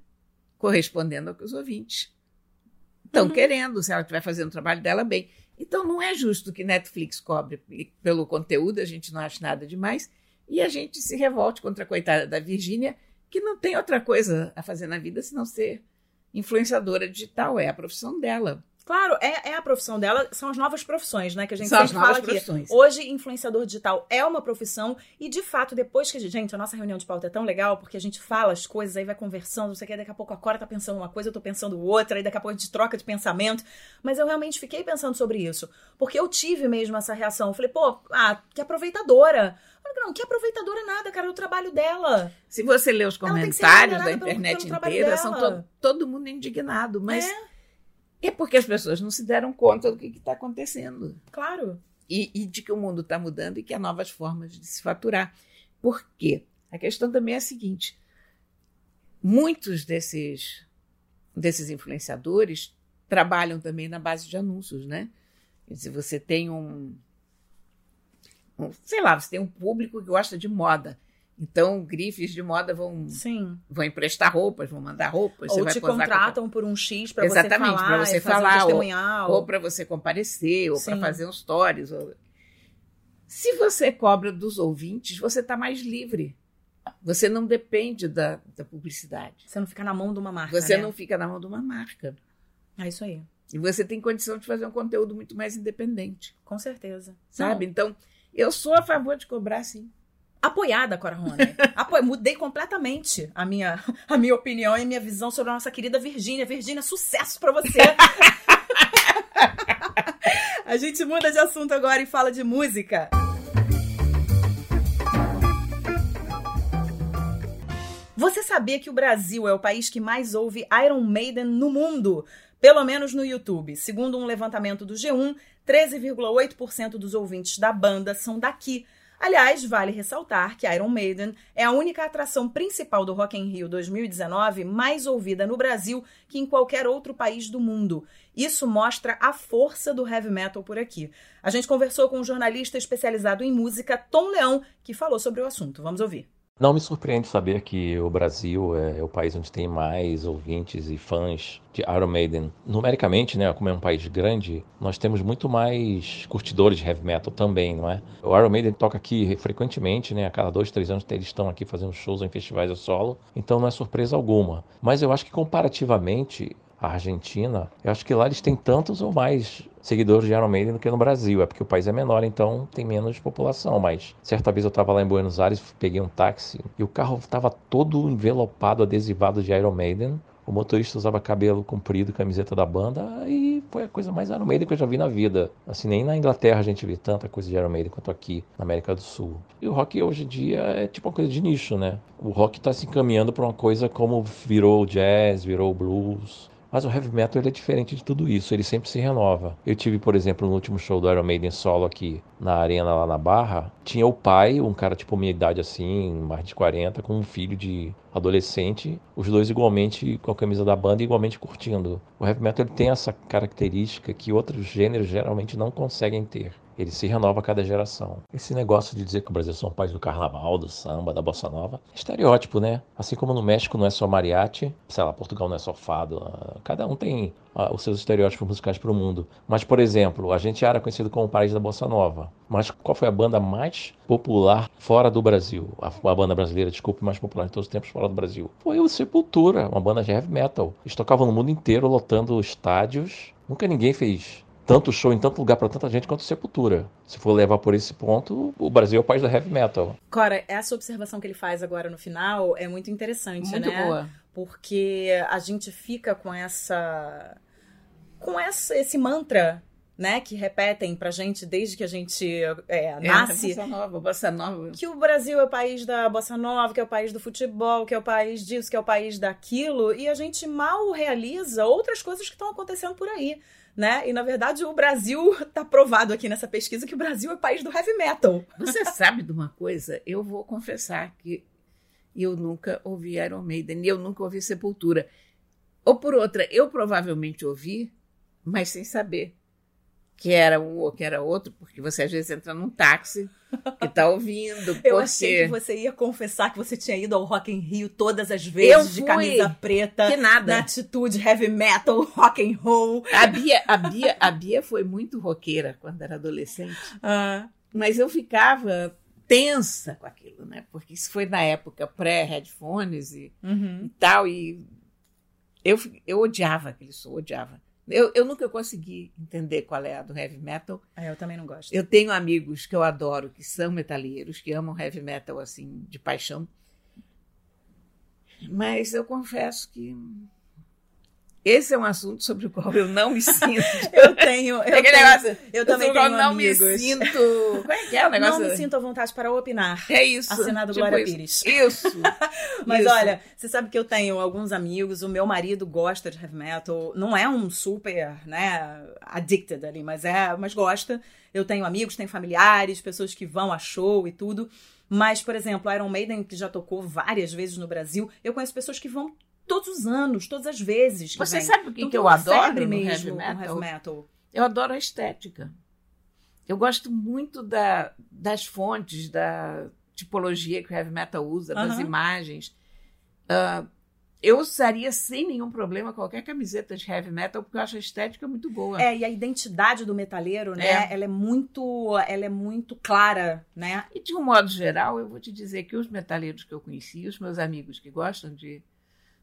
correspondendo ao que os ouvintes estão uhum. querendo, se ela estiver fazendo o trabalho dela bem. Então não é justo que Netflix cobre pelo conteúdo, a gente não acha nada demais, e a gente se revolte contra a coitada da Virgínia, que não tem outra coisa a fazer na vida senão ser influenciadora digital, é a profissão dela. Claro, é, é a profissão dela, são as novas profissões, né? Que a gente são sempre fala profissões. aqui. Hoje, influenciador digital é uma profissão, e de fato, depois que a gente. Gente, a nossa reunião de pauta é tão legal, porque a gente fala as coisas, aí vai conversando, não sei o que, daqui a pouco a Cora tá pensando uma coisa, eu tô pensando outra, aí daqui a pouco a gente troca de pensamento. Mas eu realmente fiquei pensando sobre isso. Porque eu tive mesmo essa reação. Eu falei, pô, ah, que aproveitadora. Não, que aproveitadora nada, cara, é o trabalho dela. Se você ler os comentários da internet pelo, pelo inteira, são to todo mundo indignado, mas. É é porque as pessoas não se deram conta do que está acontecendo. Claro. E, e, de que o mundo está mudando e que há novas formas de se faturar. Por quê? A questão também é a seguinte: muitos desses, desses influenciadores trabalham também na base de anúncios, né? Se você tem um, um, sei lá, você tem um público que gosta de moda. Então, grifes de moda vão, Sim. vão emprestar roupas, vão mandar roupas. você Ou te posar com- contratam por um X pra você Exatamente, falar, pra você e fazer falar, um ou- testemunhal. ou para você comparecer, ou para fazer um stories. ou- Se você cobra dos ouvintes, você está mais livre. Você não depende da, da publicidade. Você não fica na mão de uma marca, Você né? não fica na mão de uma marca. É isso aí, E você tem condição de fazer um conteúdo muito mais independente, com certeza. sabe? Não, Então, eu sou a favor de cobrar, sim. Apoiada, Cora Rony. Apo... Mudei completamente a minha, a minha opinião e a minha visão sobre a nossa querida Virgínia. Virgínia, sucesso pra você! a gente muda de assunto agora e fala de música. Você sabia que o Brasil é o país que mais ouve Iron Maiden no mundo? Pelo menos no YouTube. Segundo um levantamento do G1, 13,8% dos ouvintes da banda são daqui. Aliás, vale ressaltar que Iron Maiden é a única atração principal do Rock in Rio 2019 mais ouvida no Brasil que em qualquer outro país do mundo. Isso mostra a força do heavy metal por aqui. A gente conversou com um jornalista especializado em música, Tom Leão, que falou sobre o assunto. Vamos ouvir. Não me surpreende saber que o Brasil é o país onde tem mais ouvintes e fãs de Iron Maiden. Numericamente, né, como é um país grande, nós temos muito mais curtidores de heavy metal também, não é? O Iron Maiden toca aqui frequentemente, né? A cada dois, três anos eles estão aqui fazendo shows em festivais a solo, então não é surpresa alguma. Mas eu acho que comparativamente a Argentina, eu acho que lá eles têm tantos ou mais seguidores de Iron Maiden do que no Brasil. É porque o país é menor, então tem menos população. Mas certa vez eu estava lá em Buenos Aires, peguei um táxi e o carro estava todo envelopado, adesivado de Iron Maiden. O motorista usava cabelo comprido, camiseta da banda, e foi a coisa mais Iron Maiden que eu já vi na vida. Assim, nem na Inglaterra a gente vê tanta coisa de Iron Maiden quanto aqui na América do Sul. E o rock hoje em dia é tipo uma coisa de nicho, né? O rock está se encaminhando para uma coisa como virou o jazz, virou o blues. Mas o heavy metal é diferente de tudo isso, ele sempre se renova. Eu tive, por exemplo, no último show do Iron Maiden solo aqui na arena lá na Barra, tinha o pai, um cara tipo minha idade assim, mais de 40, com um filho de adolescente, os dois igualmente com a camisa da banda igualmente curtindo. O heavy metal tem essa característica que outros gêneros geralmente não conseguem ter. Ele se renova a cada geração. Esse negócio de dizer que o Brasil é um país do carnaval, do samba, da bossa nova, é estereótipo, né? Assim como no México não é só mariachi, sei lá, Portugal não é só fado. ah, Cada um tem ah, os seus estereótipos musicais para o mundo. Mas, por exemplo, a gente era conhecido como o país da bossa nova. Mas qual foi a banda mais popular fora do Brasil? A, a banda brasileira, desculpe, mais popular de todos os tempos fora do Brasil. Foi o Sepultura, uma banda de heavy metal. Eles tocavam no mundo inteiro, lotando estádios. Nunca ninguém fez tanto show em tanto lugar para tanta gente quanto Sepultura. Se for levar por esse ponto, o Brasil é o país da heavy metal. Cora, essa observação que ele faz agora no final é muito interessante, Muito né? boa. Porque a gente fica com essa. com essa, esse mantra, né? Que repetem pra gente desde que a gente é, É, nasce. bossa nova, bossa nova. Que o Brasil é o país da bossa nova, que é o país do futebol, que é o país disso, que é o país daquilo, e a gente mal realiza outras coisas que estão acontecendo por aí, né? E na verdade o Brasil tá provado aqui nessa pesquisa que o Brasil é o país do heavy metal. Você sabe de uma coisa? Eu vou confessar que eu nunca ouvi Iron Maiden eu nunca ouvi Sepultura. Ou por outra, eu provavelmente ouvi, mas sem saber que era um ou que era outro, porque você às vezes entra num táxi e tá ouvindo. Eu porque... achei que você ia confessar que você tinha ido ao Rock in Rio todas as vezes Eu de fui. camisa preta, Que nada. na atitude heavy metal, rock and roll. A Bia, a, Bia, a Bia foi muito roqueira quando era adolescente, Ah, mas eu ficava tensa com aquilo, né? Porque isso foi na época pré-headphones e, uhum. e tal, e eu, eu odiava aquele som, odiava. Eu, eu nunca consegui entender qual é a do heavy metal. Ah, eu também não gosto. Eu tenho amigos que eu adoro, que são metaleiros, que amam heavy metal assim, de paixão. Mas eu confesso que esse é um assunto sobre o qual eu não me sinto. Eu tenho, eu, É tenho, negócio, eu também tenho não amigos. me sinto. Como é que é o negócio? Não me sinto à vontade para opinar. É isso. Assinado tipo Glória isso. Pires. Isso. Mas Isso. olha, você sabe que eu tenho alguns amigos, o meu marido gosta de heavy metal, não é um super, né, addicted ali, mas é, mas gosta. Eu tenho amigos, tenho familiares, pessoas que vão a show e tudo. Mas, por exemplo, Iron Maiden, que já tocou várias vezes no Brasil, eu conheço pessoas que vão todos os anos, todas as vezes. Você vêm. sabe o que, Então, que eu adoro febre no mesmo heavy metal? heavy metal. Eu adoro a estética. Eu gosto muito da, das fontes, da, tipologia que o heavy metal usa, das imagens. Ah, eu usaria sem nenhum problema qualquer camiseta de heavy metal, porque eu acho a estética muito boa. É, e a identidade do metaleiro, né? É. Ela é muito, ela é muito clara, né? E de um modo geral, eu vou te dizer que os metaleiros que eu conheci, os meus amigos que gostam de,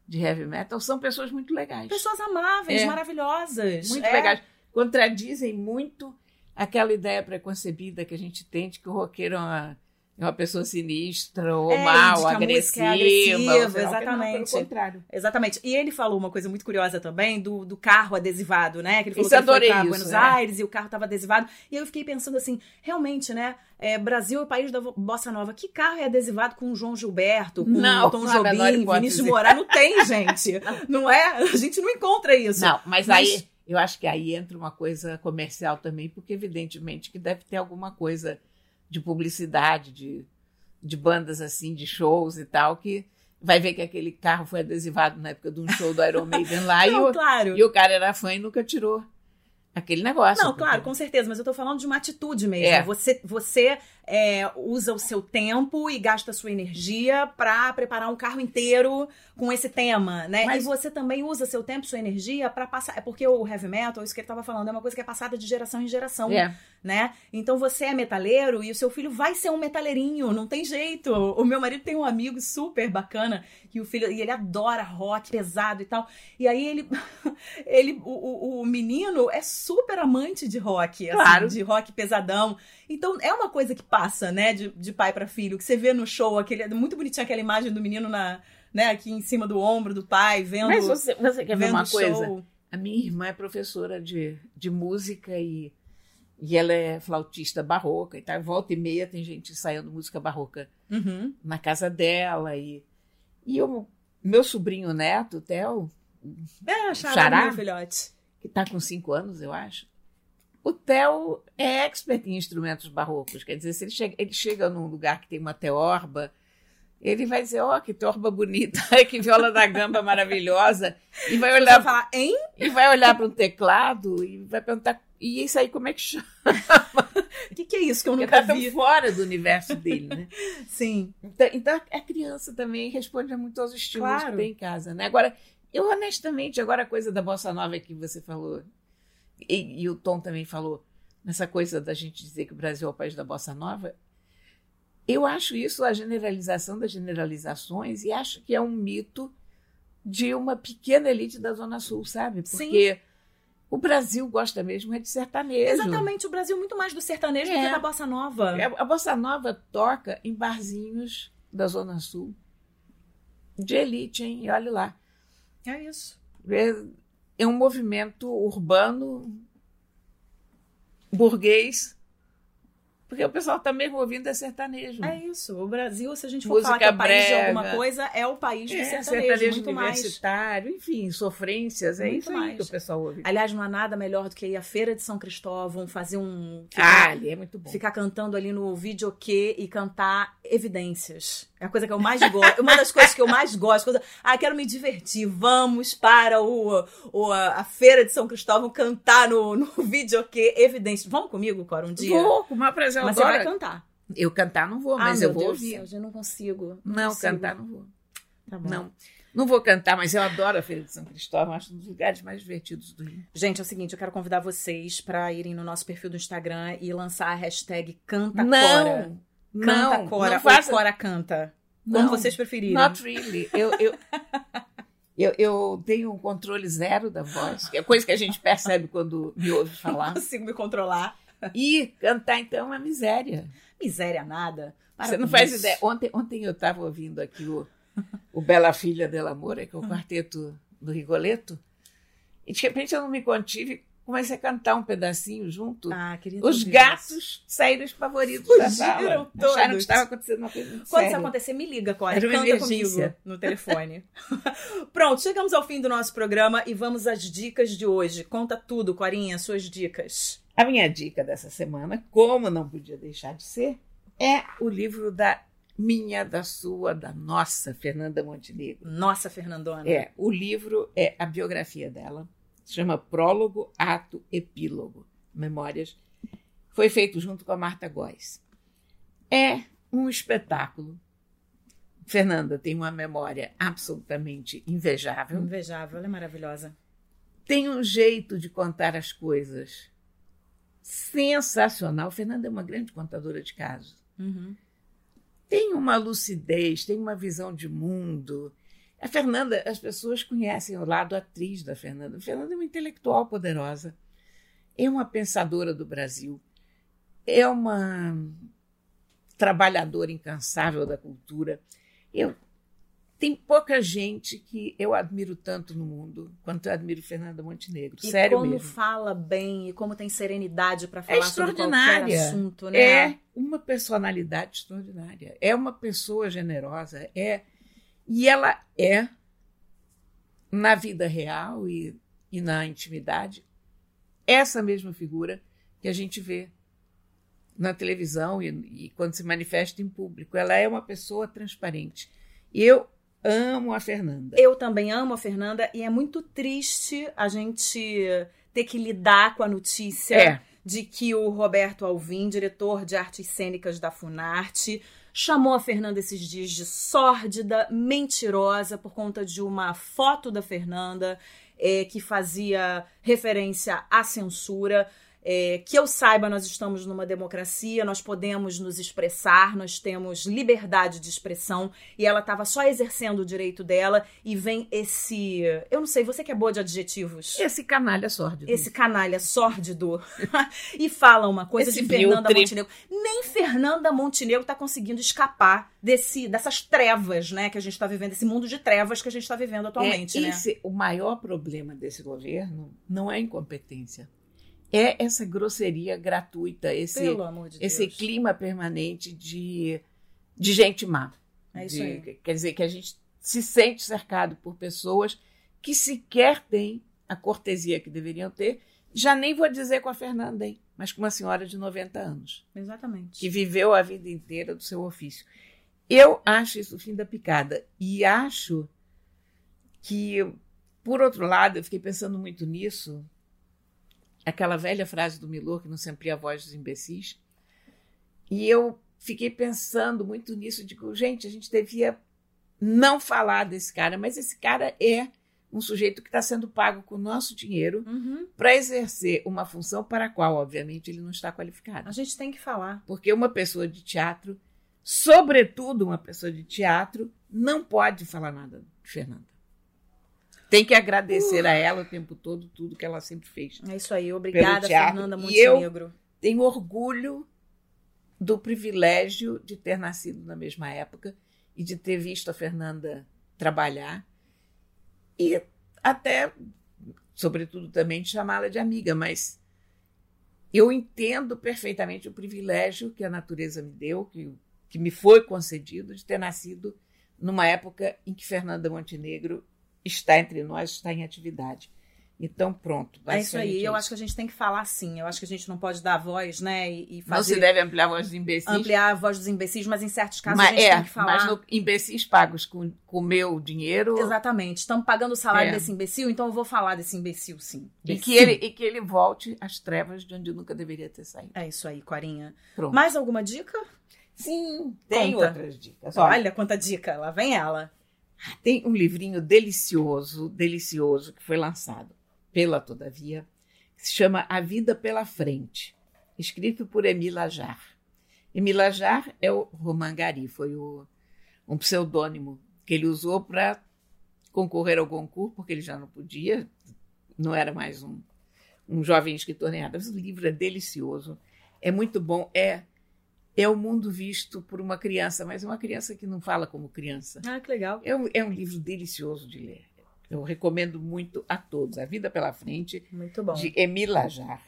de heavy metal, são pessoas muito legais. Pessoas amáveis, É. maravilhosas. muito É. legais. Contradizem muito aquela ideia preconcebida que a gente tem de que o roqueiro é uma, é uma pessoa sinistra ou É, mal, agressiva. é agressiva. Não, exatamente. pelo contrário. Exatamente. E ele falou uma coisa muito curiosa também do, do carro adesivado, né? Que ele falou Isso, que ele foi pra isso, Buenos é. Aires e o carro tava adesivado. E eu fiquei pensando assim, realmente, né? é, Brasil é o país da bossa nova. Que carro é adesivado com o João Gilberto, com Não, o Tom menor Jobim. Vinícius de Moraes? Não tem, gente. não é? A gente não encontra isso. Não, mas, Mas- aí eu acho que aí entra uma coisa comercial também, porque evidentemente que deve ter alguma coisa de publicidade, de, de bandas assim, de shows e tal, que vai ver que aquele carro foi adesivado na época de um show do Iron Maiden lá e, Não, o, claro. e o cara era fã e nunca tirou aquele negócio. Não, porque- claro, com certeza, mas eu tô falando de uma atitude mesmo. É. Você, você é, usa o seu tempo e gasta sua energia pra preparar um carro inteiro com esse tema, né? Mas- E você também usa seu tempo, sua energia pra passar. É porque o heavy metal, isso que ele tava falando, é uma coisa que é passada de geração em geração, É. né? Então você é metaleiro e o seu filho vai ser um metaleirinho, não tem jeito. O meu marido tem um amigo super bacana que o filho e ele adora rock pesado e tal. E aí ele, ele o, o, o menino é super amante de rock, assim, Claro. de rock pesadão. Então é uma coisa que passa, né, de, de pai pra filho, que você vê no show, aquele muito bonitinha aquela imagem do menino na, né, aqui em cima do ombro do pai, vendo, Mas você, você quer ver uma coisa? show. A minha irmã é professora de, de música e, e ela é flautista barroca e tal. Volta e meia tem gente ensaiando música barroca Uhum. na casa dela. E, e o meu sobrinho neto, o Theo, É, xará, Xará? meu filhote. que está com cinco anos, eu acho. O Theo é expert em instrumentos barrocos. Quer dizer, se ele chega, ele chega num lugar que tem uma teorba, ele vai dizer, ó, que teorba bonita, que viola da gamba maravilhosa. E vai olhar vai falar, hein? e vai olhar para um teclado e vai perguntar, e isso aí como é que chama? O que, que é isso que eu nunca tá vi? fora do universo dele, né? Sim. Então, então a criança também responde muito aos estímulos Claro. que tem em casa, né? Agora, eu honestamente, agora a coisa da bossa nova que você falou, e, e o Tom também falou, nessa coisa da gente dizer que o Brasil é o país da bossa nova, eu acho isso a generalização das generalizações e acho que é um mito de uma pequena elite da Zona Sul, sabe? Porque o Brasil gosta mesmo é de sertanejo. Exatamente, o Brasil muito mais do sertanejo do É. que da bossa nova. É, A bossa nova toca em barzinhos da Zona Sul. De elite, hein? E olha lá. É isso. É, é um movimento urbano, burguês, porque o pessoal está mesmo ouvindo é sertanejo. É isso. O Brasil, se a gente for Música falar que é o país de alguma coisa, é o país do É, sertanejo, sertanejo muito mais. universitário, enfim, sofrências, é Muito isso mais. que o pessoal ouve. Aliás, não há nada melhor do que ir à Feira de São Cristóvão, fazer um... Ah, ali é muito bom. ficar cantando ali no videokê e cantar evidências. É a coisa que eu mais gosto. Uma das coisas que eu mais gosto. Coisa, ah, quero me divertir. Vamos para o, o- a, Feira de São Cristóvão cantar no, no videokê evidências. Vamos comigo, Cora, um dia? Vou, com uma prazer, Mas você vai cantar. Eu cantar não vou, ah, mas eu vou Deus ouvir. céu, eu não consigo. Não, consigo. cantar não vou. Tá bom. Não. Não vou cantar, mas eu adoro a Feira de São Cristóvão, acho um dos lugares mais divertidos do Rio. Gente, é o seguinte, eu quero convidar vocês para irem no nosso perfil do Instagram e lançar a hashtag Canta Cora. Não, Canta não, Cora não ou faça. Cora Canta. Como Não, vocês preferirem. Not really. Eu, eu, eu, eu tenho um controle zero da voz, que é coisa que a gente percebe quando me ouve Não falar. consigo me controlar. E cantar, então, é miséria. Miséria nada. Para Você não faz isso. ideia. Ontem, ontem eu estava ouvindo aqui o, o Bela Filha del Amor, que é o quarteto do Rigoletto, e de repente eu não me contive, comecei a cantar um pedacinho junto. Ah, Os isso. gatos saíram espavoridos da sala. todos. Acharam que estava acontecendo uma coisa Quando isso acontecer, me liga, Cora. Era uma Canta comigo no telefone. Pronto, chegamos ao fim do nosso programa e vamos às dicas de hoje. Conta tudo, Corinha, suas dicas. A minha dica dessa semana, como não podia deixar de ser, é o livro da minha, da sua, da nossa Fernanda Montenegro. Nossa, Fernandona. É, o livro é a biografia dela, se chama Prólogo, Ato, Epílogo, Memórias. Foi feito junto com a Marta Góes. É um espetáculo. Fernanda tem uma memória absolutamente invejável. Invejável, ela é maravilhosa. Tem um jeito de contar as coisas sensacional. Fernanda é uma grande contadora de casos. Uhum. Tem uma lucidez, tem uma visão de mundo. A Fernanda, as pessoas conhecem o lado atriz da Fernanda. A Fernanda é uma intelectual poderosa, é uma pensadora do Brasil, é uma trabalhadora incansável da cultura. Eu tem pouca gente que eu admiro tanto no mundo quanto eu admiro Fernanda Montenegro. E Sério como mesmo. fala bem e como tem serenidade para É falar sobre qualquer extraordinária. assunto, né? É uma personalidade extraordinária. É uma pessoa generosa. É e ela é na vida real e, e na intimidade essa mesma figura que a gente vê na televisão e, e quando se manifesta em público. Ela é uma pessoa transparente. E eu amo a Fernanda. Eu também amo a Fernanda e é muito triste a gente ter que lidar com a notícia É. de que o Roberto Alvim, diretor de artes cênicas da Funarte, chamou a Fernanda esses dias de sórdida, mentirosa, por conta de uma foto da Fernanda eh, que fazia referência à censura. É, que eu saiba, nós estamos numa democracia, nós podemos nos expressar, nós temos liberdade de expressão e ela estava só exercendo o direito dela e vem esse. Eu não sei, você que é boa de adjetivos. Esse canalha sórdido. Esse canalha sórdido e fala uma coisa Esse de Fernanda biltre. Montenegro. Nem Fernanda Montenegro tá conseguindo escapar desse, dessas trevas, né, que a gente tá vivendo, esse mundo de trevas que a gente tá vivendo atualmente, é, né? esse, O maior problema desse governo não é a incompetência. É essa grosseria gratuita, esse, Pelo amor de esse clima permanente de, de gente má. É isso De- aí. Quer dizer, que a gente se sente cercado por pessoas que sequer têm a cortesia que deveriam ter. Já nem vou dizer com a Fernanda, hein? mas com uma senhora de 90 anos Exatamente. que viveu a vida inteira do seu ofício. Eu acho isso o fim da picada. E acho que, por outro lado, eu fiquei pensando muito nisso, aquela velha frase do Milor, que não se amplia a voz dos imbecis. E eu fiquei pensando muito nisso, digo, gente, a gente devia não falar desse cara, mas esse cara é um sujeito que está sendo pago com o nosso dinheiro Uhum. para exercer uma função para a qual, obviamente, ele não está qualificado. A gente tem que falar. Porque uma pessoa de teatro, sobretudo uma pessoa de teatro, não pode falar nada de Fernanda. Tem que agradecer a ela o tempo todo tudo que ela sempre fez. É isso aí. Obrigada. Fernanda E eu- Montenegro. Tenho orgulho do privilégio de ter nascido na mesma época e de ter visto a Fernanda trabalhar e até, sobretudo, também de chamá-la de amiga, mas eu entendo perfeitamente o privilégio que a natureza me deu, que, que me foi concedido de ter nascido numa época em que Fernanda Montenegro está entre nós, está em atividade. Então, pronto. É isso aí. Eu acho que a gente tem que falar sim. Eu acho que a gente não pode dar voz, né? E, e Não fazer se deve ampliar a voz dos imbecis. ampliar a voz dos imbecis, mas em certos casos mas, a gente é, tem que falar. mas no, imbecis pagos com o meu dinheiro Exatamente. Estamos pagando o salário É. desse imbecil, então eu vou falar desse imbecil, sim. e que, Sim. ele, e que ele volte às trevas de onde nunca deveria ter saído. É isso aí, Corinha. Pronto. Mais alguma dica? Sim, tem Conta. outras dicas. Olha, Olha quanta dica. Lá vem ela. Tem um livrinho delicioso, delicioso, que foi lançado pela Todavia, que se chama A Vida pela Frente, escrito por Emile Ajar. Emile Ajar é o Roman Gary, foi o, um pseudônimo que ele usou para concorrer ao concurso, porque ele já não podia, não era mais um, um jovem escritor nem nada. Mas o livro é delicioso, é muito bom, é, é o mundo visto por uma criança, mas é uma criança que não fala como criança. Ah, que legal. É um, é um livro delicioso de ler. Eu recomendo muito a todos. A Vida pela Frente, Muito bom. de Emile Lajar,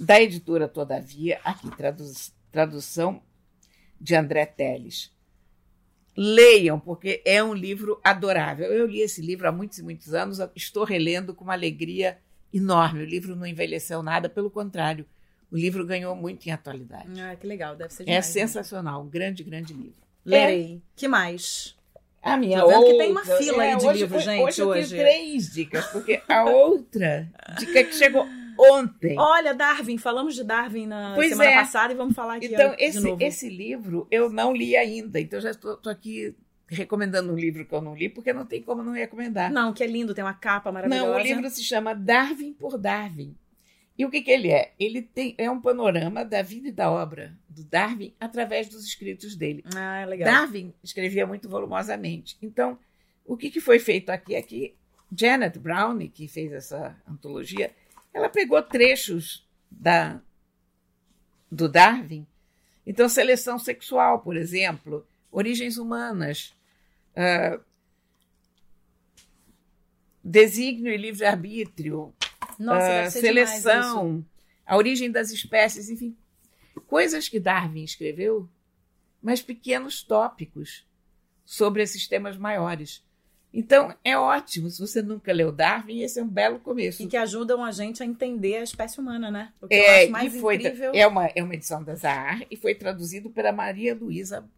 da editora Todavia, aqui, traduz- tradução de André Teles. Leiam, porque é um livro adorável. Eu li esse livro há muitos e muitos anos, estou relendo com uma alegria enorme. O livro não envelheceu nada, pelo contrário, o livro ganhou muito em atualidade. Ah, que legal. Deve ser É demais. né? sensacional, um grande, grande livro. Lerei. Que mais? A minha Tô vendo outra, que tem uma fila aí de hoje, livros, gente, Hoje eu hoje. três dicas, porque a outra dica que chegou ontem. Olha, Darwin, falamos de Darwin na Pois semana é. passada e vamos falar aqui Então, ó, de esse, esse livro eu não li ainda, então já estou aqui recomendando um livro que eu não li, porque não tem como não recomendar. Não, que é lindo, tem uma capa maravilhosa. Não, o livro se chama Darwin por Darwin. E o que, que ele é? Ele tem, é um panorama da vida e da obra do Darwin através dos escritos dele. Ah, é legal. Darwin escrevia muito volumosamente. Então, o que, que foi feito aqui é que Janet Browne, que fez essa antologia, ela pegou trechos da, do Darwin. Então, seleção sexual, por exemplo, origens humanas, ah, desígnio e livre-arbítrio, Nossa, isso. seleção, a origem das espécies, enfim, coisas que Darwin escreveu, mas pequenos tópicos sobre esses temas maiores. Então, é ótimo. Se você nunca leu Darwin, esse é um belo começo. E que ajudam a gente a entender a espécie humana, né? O que eu É, acho mais foi, incrível. é, uma, é uma edição da Zahar e foi traduzido pela Maria Luísa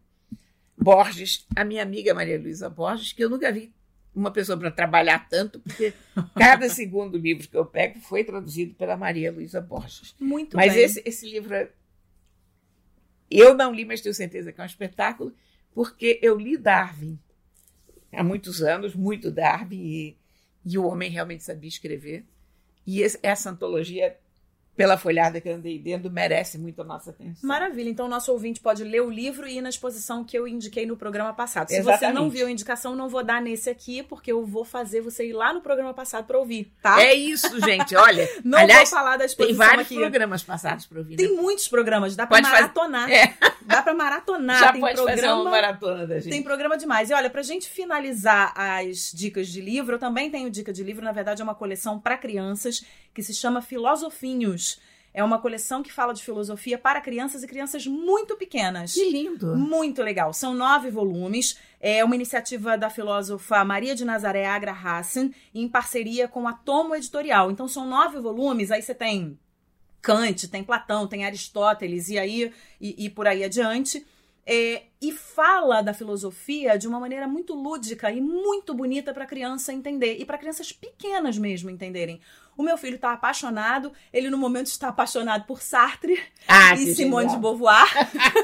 Borges, a minha amiga Maria Luísa Borges, que eu nunca vi uma pessoa para trabalhar tanto, porque cada segundo livro que eu pego foi traduzido pela Maria Luísa Borges. Muito Mas bem. esse, esse livro é- eu não li, mas tenho certeza que é um espetáculo, porque eu li Darwin há muitos anos, muito Darwin, e, e o homem realmente sabia escrever. E esse- essa antologia, pela folhada que eu andei dentro, merece muito a nossa atenção. Maravilha. Então, o nosso ouvinte pode ler o livro e ir na exposição que eu indiquei no programa passado. Se você Exatamente. não viu a indicação, não vou dar nesse aqui, porque eu vou fazer você ir lá no programa passado para ouvir, tá? É isso, gente. Olha, não aliás, vou falar da tem exposição vários aqui. programas passados para ouvir. Tem né? muitos programas, dá pra Pode fazer- maratonar. É. Dá pra maratonar. Já tem pode programa... fazer uma maratona da gente. Tem programa demais. E olha, pra gente finalizar as dicas de livro, eu também tenho dica de livro. Na verdade, é uma coleção para crianças que se chama Filosofinhos. É uma coleção que fala de filosofia para crianças e crianças muito pequenas. Que lindo. Muito legal. São nove volumes. É uma iniciativa da filósofa Maria de Nazaré Agra Hassen, em parceria com a Tomo Editorial. Então, são nove volumes. Aí você tem Kant, tem Platão, tem Aristóteles, e aí e, e por aí adiante. É, e fala da filosofia de uma maneira muito lúdica e muito bonita para a criança entender e para crianças pequenas mesmo entenderem. O meu filho está apaixonado, ele no momento está apaixonado por Sartre Ah, e Simone de genial. Beauvoir.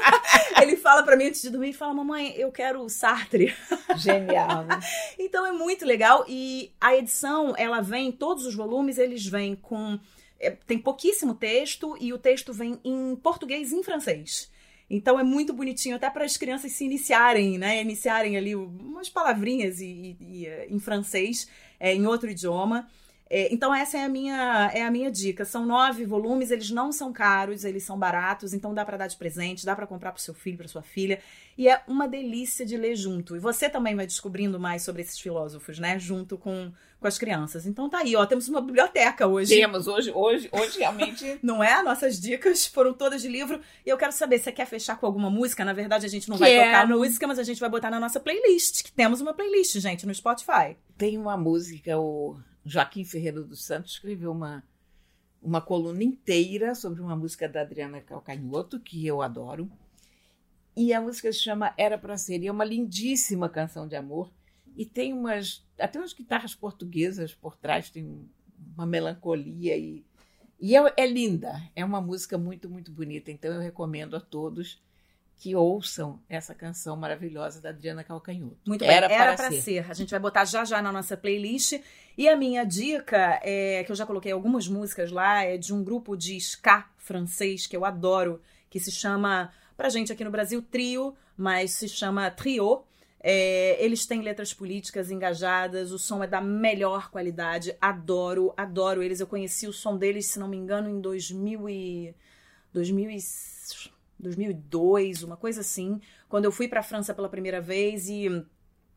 ele fala para mim antes de dormir e fala: "Mamãe, eu quero Sartre". Genial, né? Então é muito legal e a edição, ela vem, todos os volumes, eles vêm com é, tem pouquíssimo texto e o texto vem em português e em francês. Então é muito bonitinho até para as crianças se iniciarem, né? Iniciarem ali umas palavrinhas e, e- e, eh, em francês, é, em outro idioma. É, então essa é a minha é a minha dica. São nove volumes, eles não são caros, eles são baratos, então dá para dar de presente, dá para comprar para seu filho, para sua filha, e é uma delícia de ler junto. E você também vai descobrindo mais sobre esses filósofos, né? Junto com, com as crianças. Então tá aí, ó, temos uma biblioteca hoje. Temos hoje, hoje, hoje realmente. Não é? Nossas dicas foram todas de livro. E eu quero saber, você quer fechar com alguma música? Na verdade, a gente não vai Quero. tocar música, mas a gente vai botar na nossa playlist, que temos uma playlist, gente, no Spotify. Tem uma música, o Joaquim Ferreira dos Santos escreveu uma, uma coluna inteira sobre uma música da Adriana Calcanhoto, que eu adoro. E a música se chama Era Pra Ser, e é uma lindíssima canção de amor. E tem umas, até umas guitarras portuguesas por trás, tem uma melancolia e, e é, é linda. É uma música muito, muito bonita. Então eu recomendo a todos que ouçam essa canção maravilhosa da Adriana Calcanhoto. Muito bem, Era, era para ser. ser. A gente vai botar já já na nossa playlist. E a minha dica, é, que eu já coloquei algumas músicas lá, é de um grupo de ska francês que eu adoro, que se chama, pra gente aqui no Brasil, Trio, mas se chama Trio. É, eles têm letras políticas engajadas, o som é da melhor qualidade, adoro, adoro eles. Eu conheci o som deles, se não me engano, em 2000 e... 2000 e... 2002, uma coisa assim, quando eu fui pra França pela primeira vez e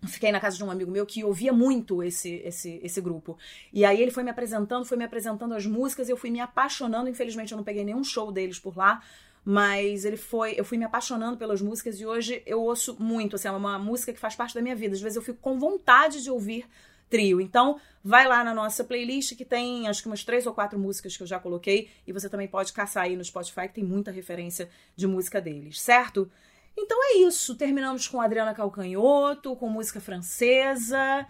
fiquei na casa de um amigo meu que ouvia muito esse, esse, esse grupo. E aí ele foi me apresentando, foi me apresentando as músicas, eu fui me apaixonando. Infelizmente eu não peguei nenhum show deles por lá, mas ele foi, eu fui me apaixonando pelas músicas e hoje eu ouço muito, assim, é uma música que faz parte da minha vida. Às vezes eu fico com vontade de ouvir trio. Então, vai lá na nossa playlist que tem acho que umas três ou quatro músicas que eu já coloquei e você também pode caçar aí no Spotify que tem muita referência de música deles, certo? Então é isso. Terminamos com Adriana Calcanhoto, com música francesa.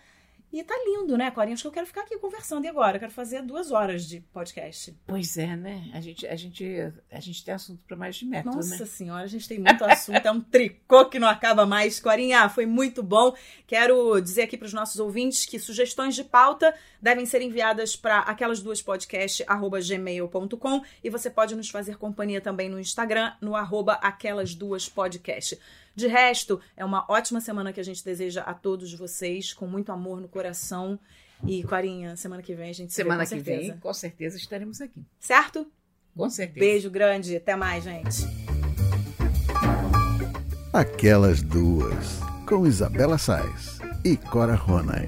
E tá lindo, né, Corinha? Acho que eu quero ficar aqui conversando. E agora? Eu quero fazer duas horas de podcast. Pois é, né? A gente, a gente, a gente tem assunto para mais de metro, Nossa né? senhora, a gente tem muito assunto. é um tricô que não acaba mais. Corinha, foi muito bom. Quero dizer aqui para os nossos ouvintes que sugestões de pauta devem ser enviadas para aquelas duas podcast@gmail.com e você pode nos fazer companhia também no Instagram, no arroba aquelas duas podcast. De resto, é uma ótima semana que a gente deseja a todos vocês, com muito amor no coração. E, Corinha, semana que vem a gente Semana se vê, que certeza. vem, com certeza, estaremos aqui. Certo? Com certeza. Beijo grande. Até mais, gente. Aquelas duas, com Isabela Sais e Cora Ronay.